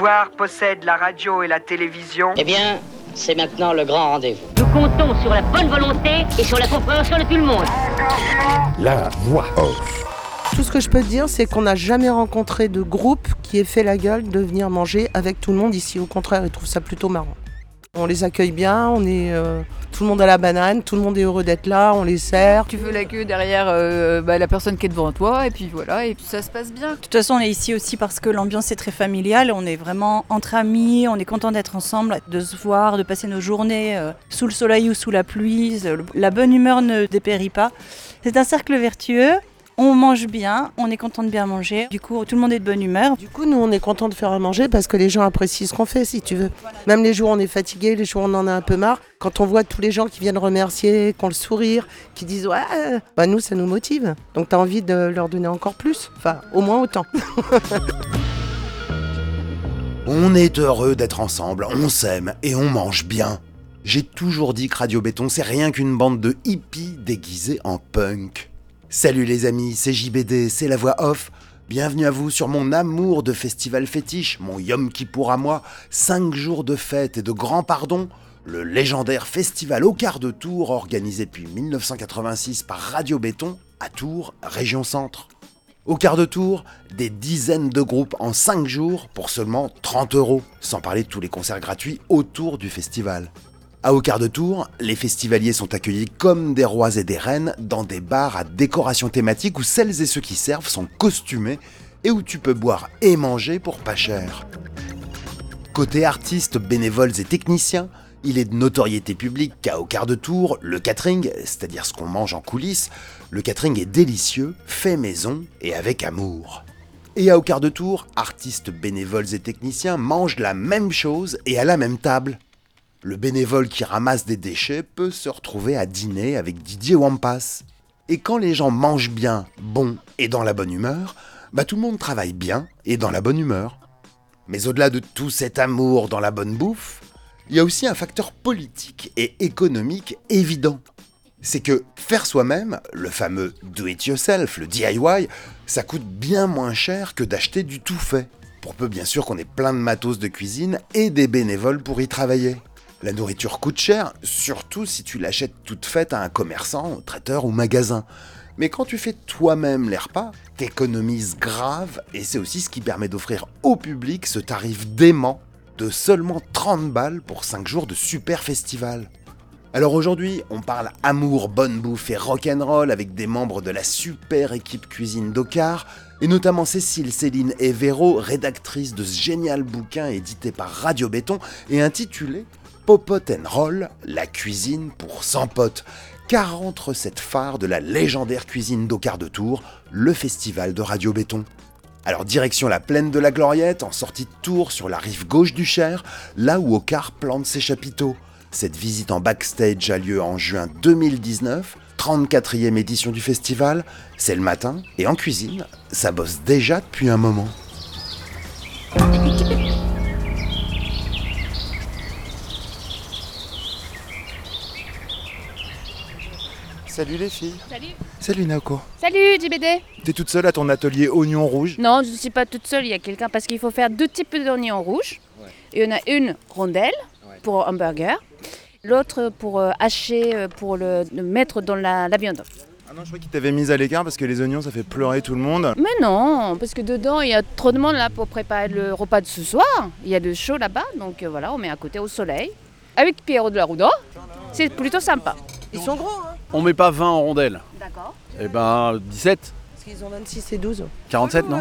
pouvoir possède la radio et la télévision. Eh bien, c'est maintenant le grand rendez-vous. Nous comptons sur la bonne volonté et sur la compréhension de tout le monde. La voix off. Tout ce que je peux te dire, c'est qu'on n'a jamais rencontré de groupe qui ait fait la gueule de venir manger avec tout le monde ici. Au contraire, ils trouvent ça plutôt marrant. On les accueille bien, on est euh, tout le monde à la banane, tout le monde est heureux d'être là, on les sert. Tu veux la queue derrière euh, bah, la personne qui est devant toi et puis voilà, et puis ça se passe bien. De toute façon, on est ici aussi parce que l'ambiance est très familiale, on est vraiment entre amis, on est content d'être ensemble, de se voir, de passer nos journées euh, sous le soleil ou sous la pluie. La bonne humeur ne dépérit pas. C'est un cercle vertueux on mange bien, on est content de bien manger. Du coup, tout le monde est de bonne humeur. Du coup, nous, on est content de faire à manger parce que les gens apprécient ce qu'on fait, si tu veux. Même les jours où on est fatigué, les jours où on en a un peu marre, quand on voit tous les gens qui viennent remercier, qui ont le sourire, qui disent ouais, bah nous, ça nous motive. Donc, tu as envie de leur donner encore plus. Enfin, au moins autant. on est heureux d'être ensemble, on s'aime et on mange bien. J'ai toujours dit que Radio Béton, c'est rien qu'une bande de hippies déguisés en punk. Salut les amis, c'est JBD, c'est la voix off. Bienvenue à vous sur mon amour de festival fétiche, mon Yom Kippour à moi, 5 jours de fête et de grand pardon, le légendaire festival au quart de tour organisé depuis 1986 par Radio Béton à Tours, région centre. Au quart de tour, des dizaines de groupes en 5 jours pour seulement 30 euros, sans parler de tous les concerts gratuits autour du festival. À Au quart de tour, les festivaliers sont accueillis comme des rois et des reines dans des bars à décoration thématique où celles et ceux qui servent sont costumés et où tu peux boire et manger pour pas cher. Côté artistes, bénévoles et techniciens, il est de notoriété publique qu'à Au quart de tour, le catering, c'est-à-dire ce qu'on mange en coulisses, le catering est délicieux, fait maison et avec amour. Et à Au quart de tour, artistes, bénévoles et techniciens mangent la même chose et à la même table. Le bénévole qui ramasse des déchets peut se retrouver à dîner avec Didier Wampas. Et quand les gens mangent bien, bon et dans la bonne humeur, bah tout le monde travaille bien et dans la bonne humeur. Mais au-delà de tout cet amour dans la bonne bouffe, il y a aussi un facteur politique et économique évident. C'est que faire soi-même, le fameux do it yourself, le DIY, ça coûte bien moins cher que d'acheter du tout fait. Pour peu bien sûr qu'on ait plein de matos de cuisine et des bénévoles pour y travailler. La nourriture coûte cher, surtout si tu l'achètes toute faite à un commerçant, traiteur ou magasin. Mais quand tu fais toi-même les repas, t'économises grave et c'est aussi ce qui permet d'offrir au public ce tarif dément de seulement 30 balles pour 5 jours de super festival. Alors aujourd'hui, on parle amour, bonne bouffe et rock'n'roll avec des membres de la super équipe cuisine d'Ocar, et notamment Cécile, Céline et Véro, rédactrices de ce génial bouquin édité par Radio Béton et intitulé Popote and Roll, la cuisine pour 100 potes. 40 recettes phares de la légendaire cuisine d'Ocar de Tours, le festival de Radio Béton. Alors direction la plaine de la Gloriette, en sortie de Tours sur la rive gauche du Cher, là où Ocar plante ses chapiteaux. Cette visite en backstage a lieu en juin 2019, 34e édition du festival. C'est le matin et en cuisine, ça bosse déjà depuis un moment. Salut les filles. Salut. Salut Naoko. Salut JBD. T'es toute seule à ton atelier oignon rouge? Non, je ne suis pas toute seule, il y a quelqu'un parce qu'il faut faire deux types d'oignons rouges. Il y en a une rondelle pour un burger, l'autre pour euh, hacher, euh, pour le, le mettre dans la, la viande. Ah non, je crois qu'il t'avait mise à l'écart parce que les oignons ça fait pleurer tout le monde. Mais non, parce que dedans il y a trop de monde là pour préparer le repas de ce soir. Il y a de chaud là-bas, donc euh, voilà, on met à côté au soleil. Avec Pierrot de la Roudon, c'est plutôt sympa. Ils sont gros, hein? On met pas 20 en rondelles. D'accord. Eh ben 17, Parce qu'ils ont 26 et 12. 47 non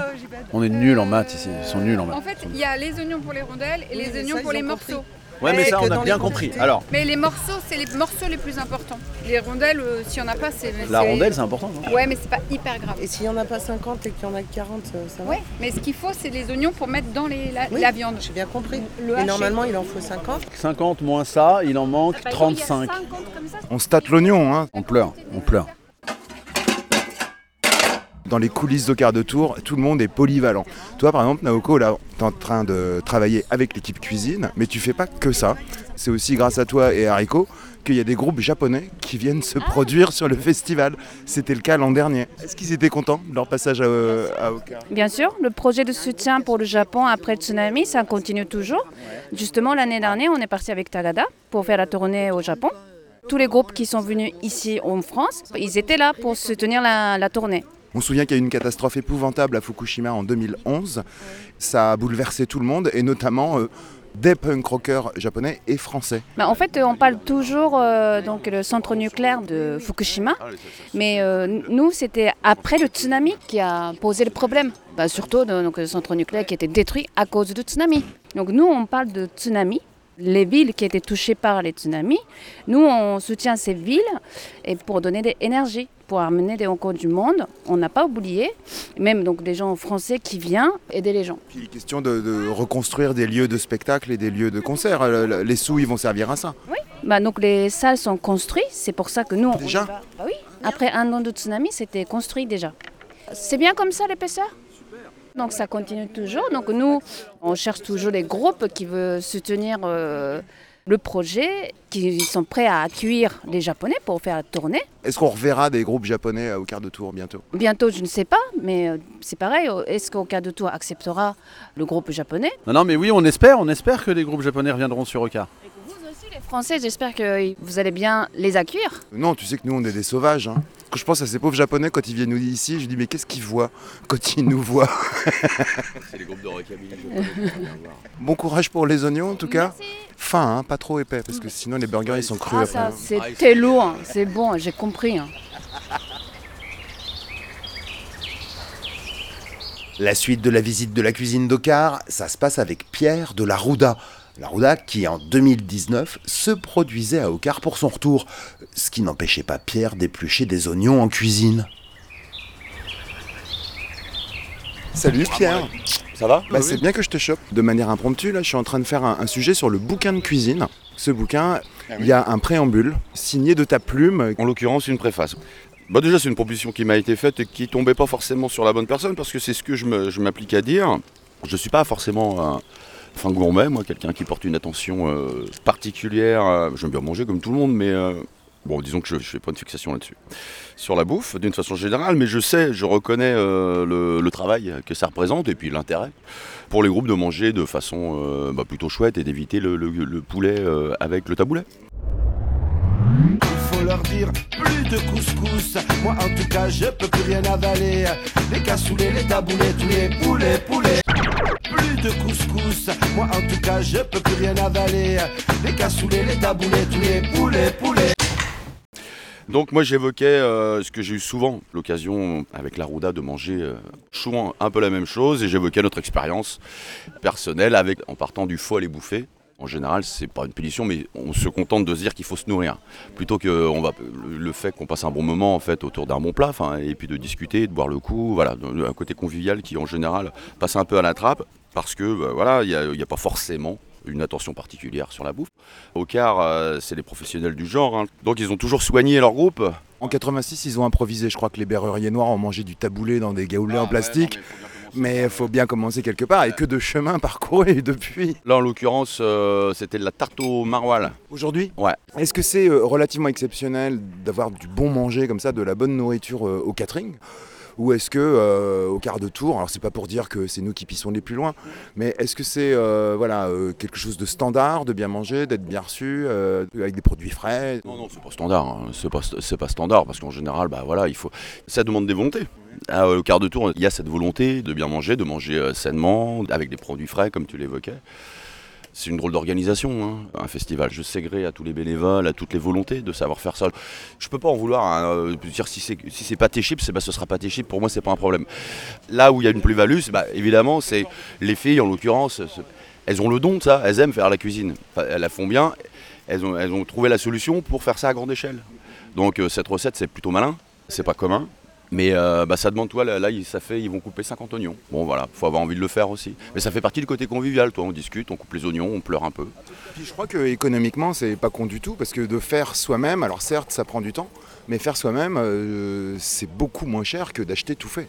On est nuls en maths ici, ils sont nuls en En maths. fait, il y a les oignons pour les rondelles et Oui, les oignons ça, pour les morceaux. Ouais mais Eh, ça on a bien compris. Alors, Mais les morceaux, c'est les morceaux les plus importants. Les rondelles, euh, s'il n'y en a pas, c'est. la rondelle c'est important non? Ouais, mais c'est pas hyper grave. Et s'il n'y en a pas 50 et qu'il y en a que 40, euh, ça va? Ouais, mais ce qu'il faut, c'est les oignons pour mettre dans les, la, Oui. la viande. J'ai bien compris. Le Et normalement, il en faut 50. 50 moins ça, il en manque Bah, 35. On se tâte l'oignon, hein On pleure, on pleure. Dans les coulisses de quart de tour, tout le monde est polyvalent. Toi, par exemple, Naoko, là, tu es en train de travailler avec l'équipe cuisine, mais tu fais pas que ça. C'est aussi grâce à toi et à Hariko qu'il y a des groupes japonais qui viennent se produire sur le festival. C'était le cas l'an dernier. Est-ce qu'ils étaient contents de leur passage à, à Oka Bien sûr, le projet de soutien pour le Japon après tsunami, ça continue toujours. Justement, l'année dernière, on est parti avec Tagada pour faire la tournée au Japon. Tous les groupes qui sont venus ici en France, ils étaient là pour soutenir la tournée. On se souvient qu'il y a eu une catastrophe épouvantable à Fukushima en 2011. Ça a bouleversé tout le monde et notamment euh, des punk rockers japonais et français. Bah, en fait, on parle toujours euh, donc le centre nucléaire de Fukushima, mais euh, nous, c'était après le tsunami qui a posé le problème. Bah, surtout donc, le centre nucléaire qui était détruit à cause du tsunami. Donc nous, on parle de tsunami, les villes qui étaient touchées par les tsunamis. Nous, on soutient ces villes et pour donner de l'énergie, pour amener des rencontres du monde. On n'a pas oublié, même donc des gens français qui viennent aider les gens. Puis question de, de, reconstruire des lieux de spectacle et des lieux de concert. Les sous, ils vont servir à ça. Oui. Bah, donc les salles sont construites. C'est pour ça que nous. Déjà. Bah, oui. Après un an de tsunami, c'était construit déjà. C'est bien comme ça l'épaisseur? Donc ça continue toujours. Donc nous, on cherche toujours des groupes qui veulent soutenir euh, le projet, qui sont prêts à accueillir les Japonais pour faire la tournée. Est-ce qu'on reverra des groupes japonais au quart de tour bientôt? Bientôt, je ne sais pas, mais euh, c'est pareil. Est-ce qu'au quart de tour acceptera le groupe japonais? Non, non, mais oui, on espère, on espère que les groupes japonais reviendront sur Oka. Les Français, j'espère que vous allez bien les accueillir. Non, tu sais que nous, on est des sauvages. Hein. Quand je pense à ces pauvres Japonais quand ils viennent nous ici, je dis mais qu'est-ce qu'ils voient quand ils nous voient? C'est les groupes de rockabilly. bon courage pour les oignons en tout cas. Merci. Fin, hein, pas trop épais parce que sinon les burgers ils sont crus Ah, après. ça, c'était lourd, hein. c'est bon, j'ai compris. hein. La suite de la visite de la cuisine d'Ocar, ça se passe avec Pierre de la Rouda. La Rouda qui en 2019 se produisait à Ocar pour son retour, ce qui n'empêchait pas Pierre d'éplucher des oignons en cuisine. Salut Pierre Ça va? Bah, C'est bien que je te chope. De manière impromptue, là, je suis en train de faire un, un sujet sur le bouquin de cuisine. Ce bouquin, il y a un préambule signé de ta plume. En l'occurrence, une préface. Bah déjà, c'est une proposition qui m'a été faite et qui tombait pas forcément sur la bonne personne parce que c'est ce que je m'applique à dire. Je suis pas forcément un fin gourmet, moi, quelqu'un qui porte une attention euh, particulière. euh, J'aime bien manger comme tout le monde, mais euh, bon, disons que je, je fais pas une fixation là-dessus. Sur la bouffe, d'une façon générale, mais je sais, je reconnais euh, le, travail que ça représente et puis l'intérêt pour les groupes de manger de façon bah, plutôt chouette et d'éviter le, le- le poulet avec le taboulet. faut leur dire plus de couscous. Moi en tout cas je peux plus rien avaler. Les cassoulets, les taboulets, tous les poulets, poulets. Plus de couscous. Moi en tout cas je peux plus rien avaler. Les cassoulets, les taboulets, tous les poulets, poulets. Donc moi j'évoquais euh, ce que j'ai eu souvent l'occasion avec la Rouda de manger euh, souvent un peu la même chose et j'évoquais notre expérience personnelle avec en partant du faux à les bouffer. En général, c'est pas une punition, mais on se contente de se dire qu'il faut se nourrir, plutôt que on va le, fait qu'on passe un bon moment en fait autour d'un bon plat, et puis de discuter, de boire le coup, voilà, un côté convivial qui en général passe un peu à la trappe, parce que bah, voilà, il n'y a, il y a pas forcément une attention particulière sur la bouffe. Au quart, euh, c'est les professionnels du genre, hein. donc ils ont toujours soigné leur groupe. En 86, ils ont improvisé. Je crois que les berruriers noirs ont mangé du taboulé dans des gaoulets en plastique. Mais il faut bien commencer quelque part. Et que de chemin parcouru depuis. Là, en l'occurrence, euh, c'était de la tarte au maroilles. Aujourd'hui? Ouais. Est-ce que c'est euh, relativement exceptionnel d'avoir du bon manger comme ça, de la bonne nourriture euh, au catering? Ou est-ce que euh, au quart de tour, alors c'est pas pour dire que c'est nous qui pissons les plus loin, mais est-ce que c'est euh, voilà euh, quelque chose de standard, de bien manger, d'être bien reçu, avec des produits frais? Non, non, c'est pas standard. hein. C'est pas, c'est pas standard parce qu'en général, bah voilà, il faut. Ça demande des volontés. Ah, au quart de tour, il y a cette volonté de bien manger, de manger sainement, avec des produits frais, comme tu l'évoquais. C'est une drôle d'organisation, hein, un festival. Je sais à tous les bénévoles, à toutes les volontés de savoir faire ça. Je peux pas en vouloir. hein, euh, dire si c'est si c'est pas tes chips, bah, ce sera pas tes chips. Pour moi, c'est pas un problème. Là où il y a une plus-value, bah, évidemment, c'est les filles en l'occurrence. c'est- Elles ont le don de ça. Elles aiment faire la cuisine. Elles la font bien. Elles ont, elles ont trouvé la solution pour faire ça à grande échelle. Donc euh, cette recette, c'est plutôt malin. C'est pas commun. Mais euh, bah, ça demande, toi, là, ça fait, ils vont couper 50 oignons. Bon, voilà, faut avoir envie de le faire aussi. Mais ça fait partie du côté convivial, toi. On discute, on coupe les oignons, on pleure un peu. Puis je crois que économiquement c'est pas con du tout parce que de faire soi-même, alors certes ça prend du temps, mais faire soi-même euh, c'est beaucoup moins cher que d'acheter tout fait.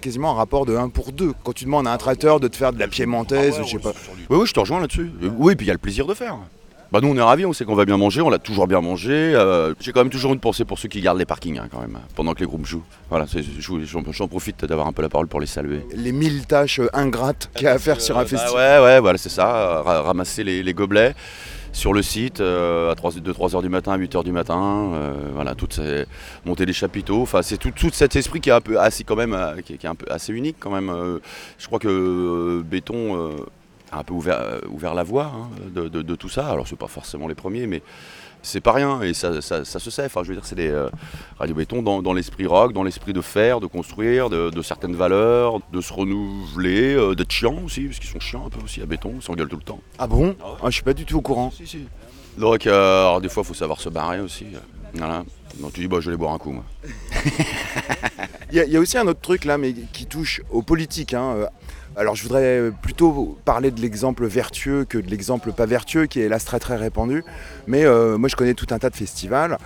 Quasiment un rapport de 1 pour 2. Quand tu demandes à un traiteur de te faire de la piémontaise, je sais pas. Oui, oui, je te rejoins là-dessus. Oui, puis il y a le plaisir de faire. Bah nous on est ravis, on sait qu'on va bien manger, on l'a toujours bien mangé. Euh, J'ai quand même toujours une pensée pour ceux qui gardent les parkings hein, quand même, pendant que les groupes jouent. Voilà, j'en profite d'avoir un peu la parole pour les saluer. Les mille tâches ingrates qu'il y a à faire sur un Bah festival. ouais, ouais, voilà, c'est ça. euh, ra- ramasser les, les gobelets sur le site euh, à 3, de 3h du matin à 8h du matin. euh, voilà, toutes ces, monter les chapiteaux. Enfin, c'est tout, tout cet esprit qui est un peu assez quand même, euh, qui, est- qui est un peu assez unique quand même. euh. je crois que euh, Béton euh, a un peu ouvert, euh, ouvert la voie hein, de, de- de tout ça. Alors, c'est pas forcément les premiers, mais c'est pas rien et ça, ça- ça se sait. Enfin, je veux dire, c'est des euh, Radio Béton dans, dans l'esprit rock, dans l'esprit de faire, de construire, de, de certaines valeurs, de se renouveler, euh, d'être chiant aussi, parce qu'ils sont chiants un peu aussi à Béton, ils s'engueulent tout le temps. Ah bon? Ah, Je suis pas du tout au courant. Donc, euh, alors, des fois, il faut savoir se barrer aussi. Voilà. Donc, tu dis, bah, je vais aller boire un coup, moi. Il y, a- il y a aussi un autre truc là, mais qui touche aux politiques. hein. Alors je voudrais plutôt parler de l'exemple vertueux que de l'exemple pas vertueux, qui est hélas très très répandu. Mais euh, moi je connais tout un tas de festivals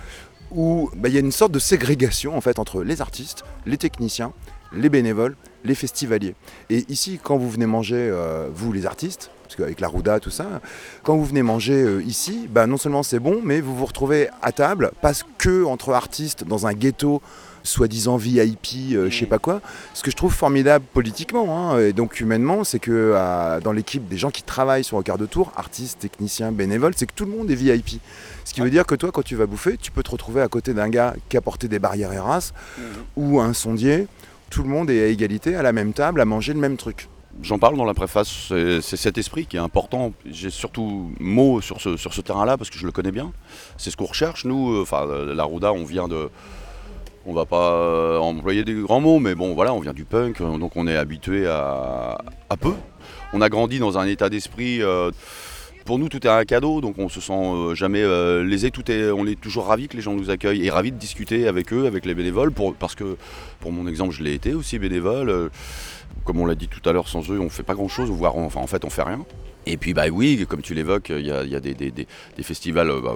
où bah, il y a une sorte de ségrégation en fait entre les artistes, les techniciens, les bénévoles, les festivaliers. Et ici, quand vous venez manger, euh, vous les artistes, parce qu'avec la Rouda, tout ça, quand vous venez manger euh, ici, bah, non seulement c'est bon, mais vous vous retrouvez à table, parce que entre artistes dans un ghetto soi-disant VIP, euh, je sais pas quoi. Ce que je trouve formidable politiquement hein, et donc humainement, c'est que euh, dans l'équipe des gens qui travaillent sur le quart de tour, artistes, techniciens, bénévoles, c'est que tout le monde est VIP. Ce qui veut dire que toi, quand tu vas bouffer, tu peux te retrouver à côté d'un gars qui a porté des barrières Eras ou un sondier. Tout le monde est à égalité, à la même table, à manger le même truc. J'en parle dans la préface, c'est c'est cet esprit qui est important. J'ai surtout mot sur ce, sur ce terrain-là parce que je le connais bien. C'est ce qu'on recherche, nous. euh, Enfin, euh, la Rouda, on vient de. On va pas euh, employer des grands mots, mais bon, voilà, on vient du punk, euh, donc on est habitué à, peu. On a grandi dans un état d'esprit. euh, pour nous, tout est un cadeau, donc on se sent jamais lésé. Tout est, on est toujours ravis que les gens nous accueillent et ravis de discuter avec eux, avec les bénévoles, parce que pour mon exemple, je l'ai été aussi bénévole. comme on l'a dit tout à l'heure, sans eux, on fait pas grand-chose, voire enfin, en fait, on fait rien. Et puis, bah oui, comme tu l'évoques, il y a, des, festivals bah,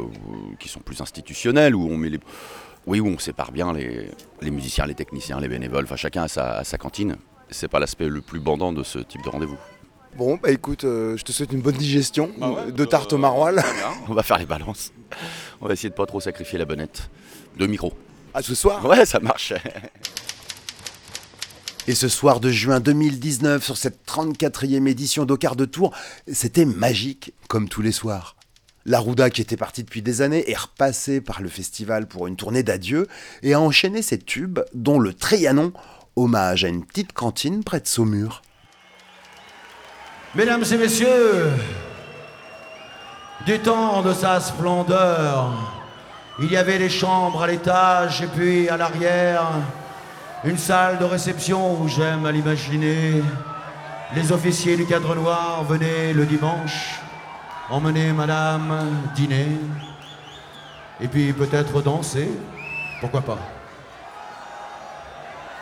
qui sont plus institutionnels, où on met les... Oui, où on sépare bien les, les musiciens, les techniciens, les bénévoles, enfin chacun a sa, a sa cantine. C'est pas l'aspect le plus bandant de ce type de rendez-vous. Bon, bah écoute, euh, je te souhaite une bonne digestion de tarte au maroilles. On va faire les balances. On va essayer de pas trop sacrifier la bonnette. De micro. À ce soir Ouais, ça marche. Et ce soir de juin 2019, sur cette 34e édition quart de tour, c'était magique, comme tous les soirs. La Rouda, qui était partie depuis des années, est repassée par le festival pour une tournée d'adieu et a enchaîné ses tubes, dont le Trianon, hommage à une petite cantine près de Saumur. Mesdames et messieurs, du temps de sa splendeur, il y avait des chambres à l'étage et puis à l'arrière, une salle de réception où j'aime à l'imaginer. Les officiers du cadre noir venaient le dimanche emmener madame dîner et puis peut-être danser, pourquoi pas.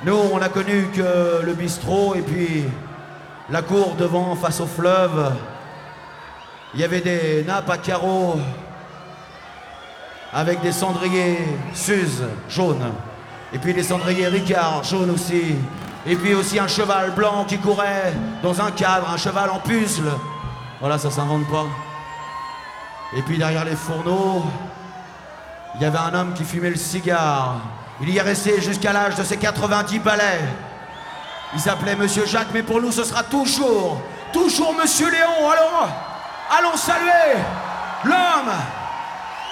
Nous, on a connu que le bistrot et puis la cour devant face au fleuve. Il y avait des nappes à carreaux avec des cendriers Suze jaunes. Et puis des cendriers Ricard jaunes aussi. Et puis aussi un cheval blanc qui courait dans un cadre, un cheval en puzzle. Voilà, ça s'invente pas. Et puis derrière les fourneaux, il y avait un homme qui fumait le cigare. Il y est resté jusqu'à l'âge de ses 90 balais. Il s'appelait Monsieur Jacques, mais pour nous ce sera toujours, toujours Monsieur Léon. Alors, allons saluer l'homme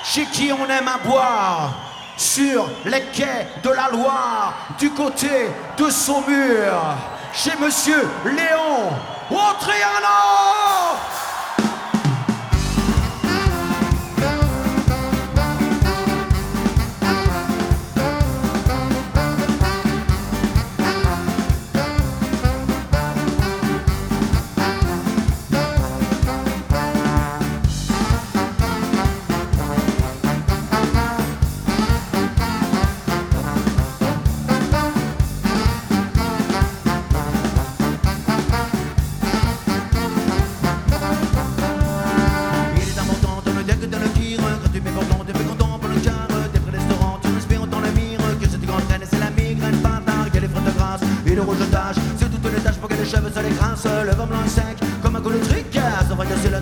chez qui on aime à boire sur les quais de la Loire, du côté de Saumur, chez Monsieur Léon Autriano. Tache Sur toutes les pour que les cheveux se les Le vin blanc sec comme un coup de tricasse On va casser la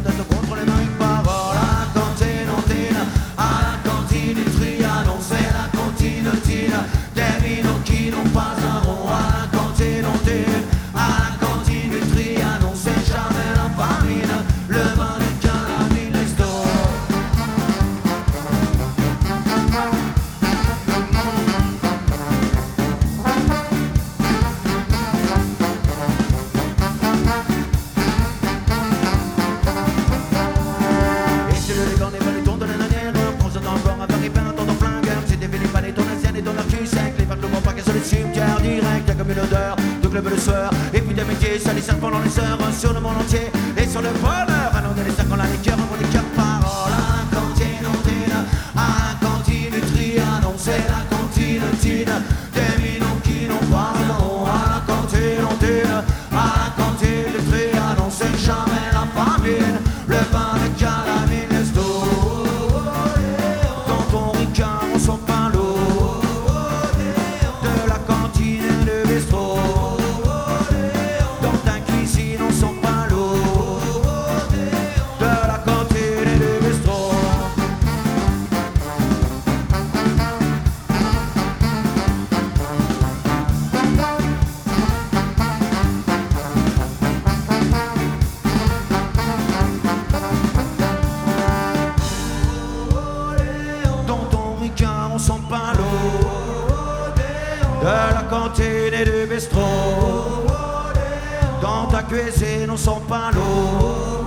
De la cantine et du bistrot. Dans ta cuisine, on sent pas l'eau.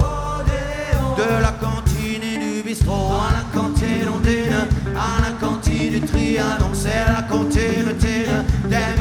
De la cantine et du bistrot. À la cantine, on À la cantine du Trianon. C'est la cantine, tine Des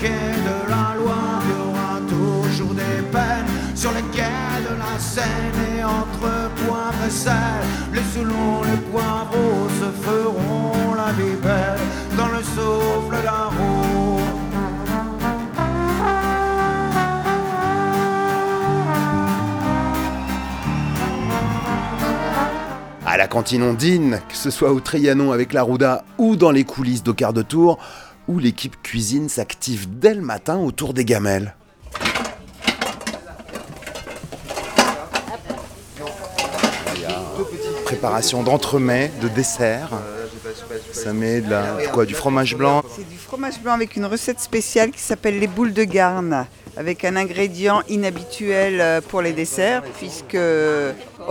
quai de la Loire Il y aura toujours des peines sur les quais de la Seine Et entre poivre et sel Les Soulons, les poivreaux se feront la vie belle Dans le souffle d'un roue À la cantine Ondine, que ce soit au Trianon avec la Rouda ou dans les coulisses quart de tour, où l'équipe cuisine s'active dès le matin autour des gamelles. Préparation d'entremets, de dessert. Ça met de la, du fromage blanc. C'est du fromage blanc avec une recette spéciale qui s'appelle les boules de garne, avec un ingrédient inhabituel euh, pour les desserts, puisque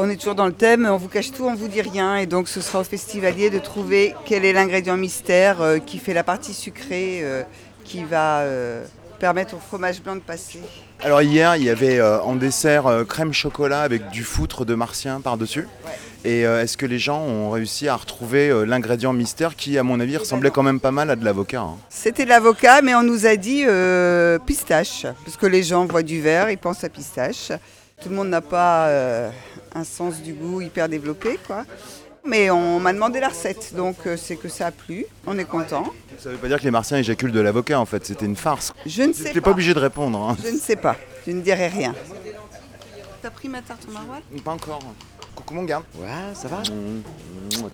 on est toujours dans le thème, on vous cache tout, on vous dit rien, et donc ce sera au festivalier de trouver quel est l'ingrédient mystère euh, qui fait la partie sucrée, euh, qui va euh, permettre au fromage blanc de passer. Alors hier, il y avait en dessert crème chocolat avec du foutre de martien par-dessus. Et est-ce que les gens ont réussi à retrouver l'ingrédient mystère qui, à mon avis, ressemblait quand même pas mal à de l'avocat hein C'était de l'avocat, mais on nous a dit pistache, parce que les gens voient du vert, ils pensent à pistache. Tout le monde n'a pas euh, un sens du goût hyper développé, quoi. Mais on m'a demandé la recette, donc euh, c'est que ça a plu, on est content. Ça veut pas dire que les martiens éjaculent de l'avocat en fait, c'était une farce. Je ne sais pas pas. obligé de répondre. hein. Je ne sais pas, je ne dirai rien. T'as pris ma tarte au maroilles? Pas encore. Coucou mon gars. Ouais, ça va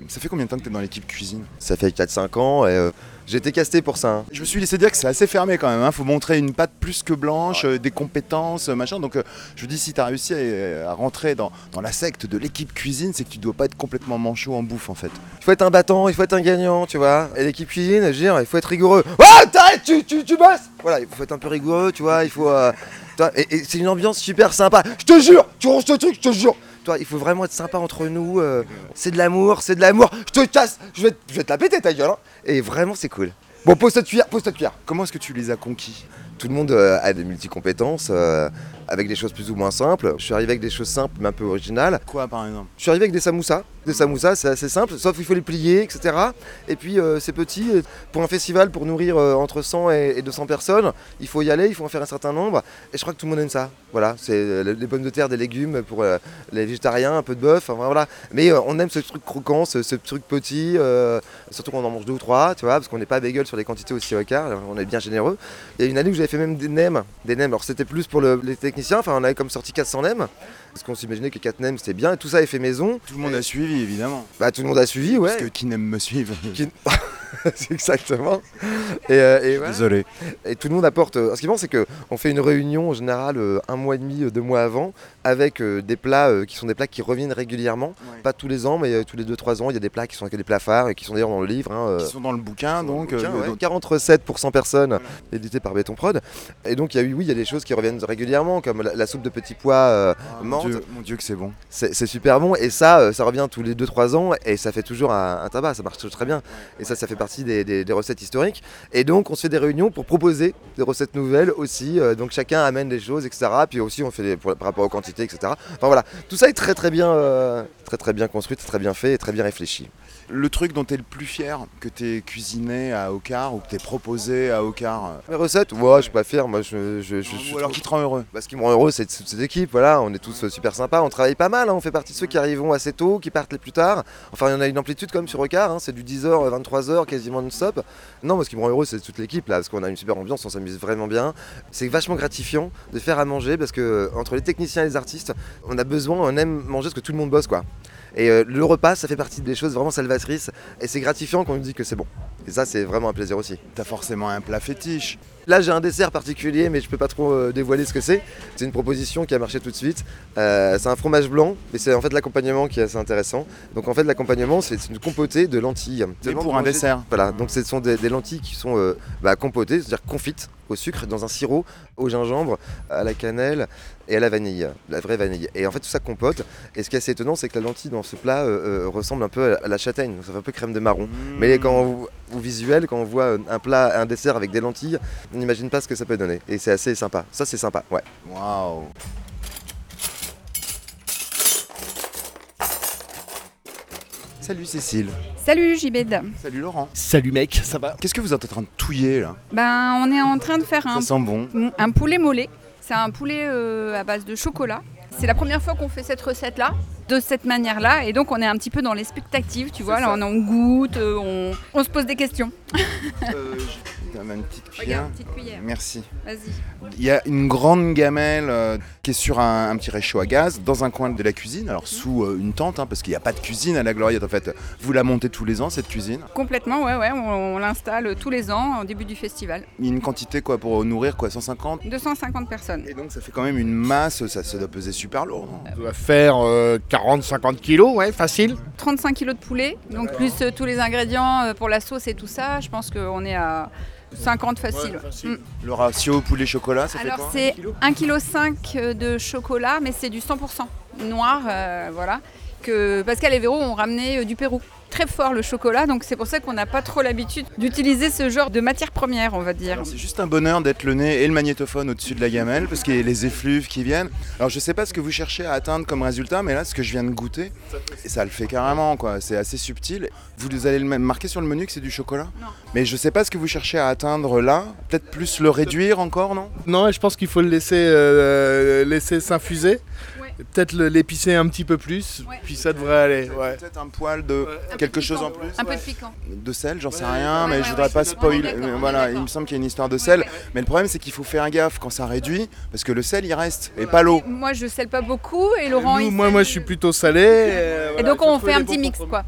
Ça fait combien de temps que t'es dans l'équipe cuisine? Ça fait 4-5 ans et euh, j'ai été casté pour ça. hein. Je me suis laissé dire que c'est assez fermé quand même. Hein. Faut montrer une patte plus que blanche, euh, des compétences, euh, machin. Donc euh, je me dis, si t'as réussi à, à rentrer dans, dans la secte de l'équipe cuisine, c'est que tu dois pas être complètement manchot en bouffe en fait. Il faut être un battant, il faut être un gagnant, tu vois. Et l'équipe cuisine, je veux dire, il faut être rigoureux. Ah, t'arrêtes, tu, tu, tu bosses Voilà, il faut être un peu rigoureux, tu vois. Il faut. et et c'est une ambiance super sympa. Je te jure, tu ranges ce truc, je te jure. Toi, il faut vraiment être sympa entre nous. euh, c'est de l'amour, c'est de l'amour. Je te casse, je vais, te- je vais te la péter ta gueule. hein. Et vraiment, c'est cool. Bon, pose cette cuillère, pose cette cuillère. Comment est-ce que tu les as conquis? Tout le monde euh, a des multicompétences, euh, avec des choses plus ou moins simples. Je suis arrivé avec des choses simples mais un peu originales. Quoi par exemple? Je suis arrivé avec des samoussas. Des samoussas, c'est assez simple, sauf qu'il faut les plier, etc. Et puis euh, c'est petit. et Pour un festival, pour nourrir euh, entre 100 et et 200 personnes, il faut y aller, il faut en faire un certain nombre. Et je crois que tout le monde aime ça. Voilà, c'est euh, les pommes de terre, des légumes pour les végétariens, un peu de bœuf, voilà. Mais on aime ce truc croquant, ce, truc petit, surtout quand on en mange deux ou trois, tu vois, parce qu'on n'est pas bagel sur les quantités aussi au quart, on est bien généreux. Il y a une année où j'avais fait même des nems, des nems. Alors c'était plus pour le- les techniciens, enfin on avait comme sorti 400 nems, parce qu'on s'imaginait que 4 nems c'était bien, et tout ça est fait maison. Tout le monde a suivi évidemment. Bah tout le monde a suivi, ouais. Parce que qui n'aime me suivre? Qui- c'est exactement. Et, euh, et voilà. Désolé. Et tout le monde apporte. euh, Ce qui est bon, c'est qu'on fait une réunion en général euh, un mois et demi, euh, deux mois avant, avec euh, des plats euh, qui sont des plats qui reviennent régulièrement. Pas tous les ans, mais euh, tous les deux, trois ans, il y a des plats qui sont des plats phares et qui sont d'ailleurs dans le livre. hein, euh, Qui sont dans le bouquin donc. bouquin, euh, ouais. donc- 40 recettes pour 100 personnes, édité par Béton Prod. Et donc, il y a eu, oui, il y a des choses qui reviennent régulièrement, comme la, la soupe de petits pois euh, menthe. Dieu, mon Dieu que c'est bon. C'est c'est super bon et ça, euh, ça revient tous les 2-3 ans et ça fait toujours un, un tabac, ça marche très bien. Et ça, ça fait partie des, des- recettes historiques. Et donc, on se fait des réunions pour proposer des recettes nouvelles aussi. euh, donc, chacun amène des choses, etc. Puis aussi, on fait des, par rapport aux quantités, etc. Enfin voilà, tout ça est très très bien, euh, très très bien construit, très bien fait et très bien réfléchi. Le truc dont tu es le plus fier que tu cuisiné à Ocar ou que tu proposé à Ocar euh, Mes recettes, moi, je suis pas fier. Moi, je, je, je, je Ou alors qui te rend heureux Bah, ce qui me rend heureux, c'est toute cette équipe. Voilà, on est tous euh, super sympas. On travaille pas mal. hein, On fait partie de ceux qui arrivent assez tôt, qui partent les plus tard. Enfin, il y en a une amplitude comme sur Rocard. hein, C'est du 10h, 23h, quasiment non-stop. Non, moi, ce qui me rend heureux, c'est toute l'équipe là, parce qu'on a une super ambiance, on s'amuse vraiment bien. C'est vachement gratifiant de faire à manger parce que euh, entre les techniciens et les artistes, on a besoin, on aime manger parce que tout le monde bosse quoi. Et euh, le repas, ça fait partie des choses vraiment salvatrices. Et c'est gratifiant quand on nous dit que c'est bon. Et ça, c'est vraiment un plaisir aussi. T'as forcément un plat fétiche. Là, j'ai un dessert particulier, mais je peux pas trop euh, dévoiler ce que c'est. C'est une proposition qui a marché tout de suite. Euh, c'est un fromage blanc, mais c'est en fait l'accompagnement qui est assez intéressant. Donc en fait, l'accompagnement, c'est c'est une compotée de lentilles. Tellement pour un dessert. Voilà, donc ce sont des, des lentilles qui sont euh, bah, compotées, c'est-à-dire confites au sucre, dans un sirop, au gingembre, à la cannelle et à la vanille, la vraie vanille. Et en fait, tout ça compote. Et ce qui est assez étonnant, c'est que la lentille dans ce plat euh, euh, ressemble un peu à la châtaigne, donc ça fait un peu crème de marron. Mais quand on, au visuel, quand on voit euh, un plat, un dessert avec des lentilles, on n'imagine pas ce que ça peut donner. Et c'est assez sympa. Ça, c'est sympa, ouais. Waouh Salut Cécile. Salut Gibed. Salut Laurent. Salut mec, ça va? Qu'est-ce que vous êtes en train de touiller là? Ben, on est en train de faire un, Ça sent bon. un poulet mollet. C'est un poulet euh, à base de chocolat. C'est la première fois qu'on fait cette recette-là, de cette manière-là. Et donc, on est un petit peu dans l'expectative, tu vois. Là, on, on goûte, euh, on, on se pose des questions. Euh, une petite cuillère. Regarde, petite cuillère. Merci. Vas-y. Il y a une grande gamelle euh, qui est sur un, un petit réchaud à gaz dans un coin de la cuisine, alors sous euh, une tente, hein, parce qu'il n'y a pas de cuisine à la Gloriette en fait. Vous la montez tous les ans cette cuisine Complètement, ouais, ouais. On, on l'installe tous les ans au début du festival. Il y a une quantité quoi pour nourrir quoi 150 250 personnes. Et donc ça fait quand même une masse, ça, ça doit peser super lourd. non Ça doit faire 40-50 kilos, ouais, facile. 35 kilos de poulet, donc plus euh, tous les ingrédients euh, pour la sauce et tout ça. Je pense qu'on est à 50 facile. Mm. Le ratio poulet-chocolat, ça Alors fait c'est quoi 1,5 kg de chocolat, mais c'est du 100% noir, euh, voilà, que Pascal et Véro ont ramené euh, du Pérou. Très fort le chocolat, donc c'est pour ça qu'on n'a pas trop l'habitude d'utiliser ce genre de matière première, on va dire. C'est juste un bonheur d'être le nez et le magnétophone au-dessus de la gamelle, parce qu'il y a les effluves qui viennent. Alors je sais pas ce que vous cherchez à atteindre comme résultat, mais là ce que je viens de goûter, ça le fait carrément, quoi. C'est assez subtil. Vous allez le même marquer sur le menu que c'est du chocolat? Non. Mais je sais pas ce que vous cherchez à atteindre là. Peut-être plus le réduire encore, non? Non, je pense qu'il faut le laisser, euh, laisser s'infuser. Peut-être l'épicer un petit peu plus, puis ça devrait aller. Ouais. Peut-être un poil de quelque chose en plus. Un peu de piquant. De sel, j'en sais rien, mais je voudrais pas spoiler. euh, voilà, il me semble qu'il y a une histoire de sel. Mais le problème, c'est qu'il faut faire gaffe quand ça réduit, parce que le sel, il reste, et pas l'eau. Moi, je sèle pas beaucoup et Laurent, Nous, il moi, moi, je suis plutôt salé. euh, Et voilà, donc on fait un petit mix quoi.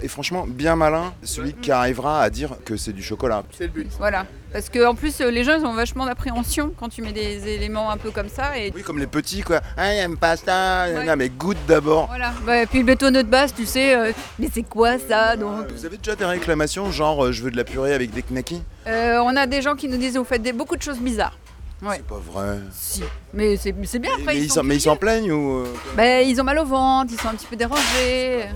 Et franchement, bien malin, celui qui arrivera à dire que c'est du chocolat. C'est le but. Voilà. Parce que en plus euh, les gens ils ont vachement d'appréhension quand tu mets des éléments un peu comme ça et Oui, comme les petits, quoi. Ah, il aime pas ça. Non, mais goûte d'abord. voilà. Bah, et puis le bétonneux de base, tu sais, euh, mais c'est quoi ça donc? Vous avez déjà des réclamations, genre euh, je veux de la purée avec des knackis? Euh, On a des gens qui nous disent vous faites des, beaucoup de choses bizarres. Ouais. C'est pas vrai. Si. Mais c'est bien après. mais, ils s'en, mais ils s'en plaignent ou. euh, Bah, ils ont mal au ventre, ils sont un petit peu dérangés.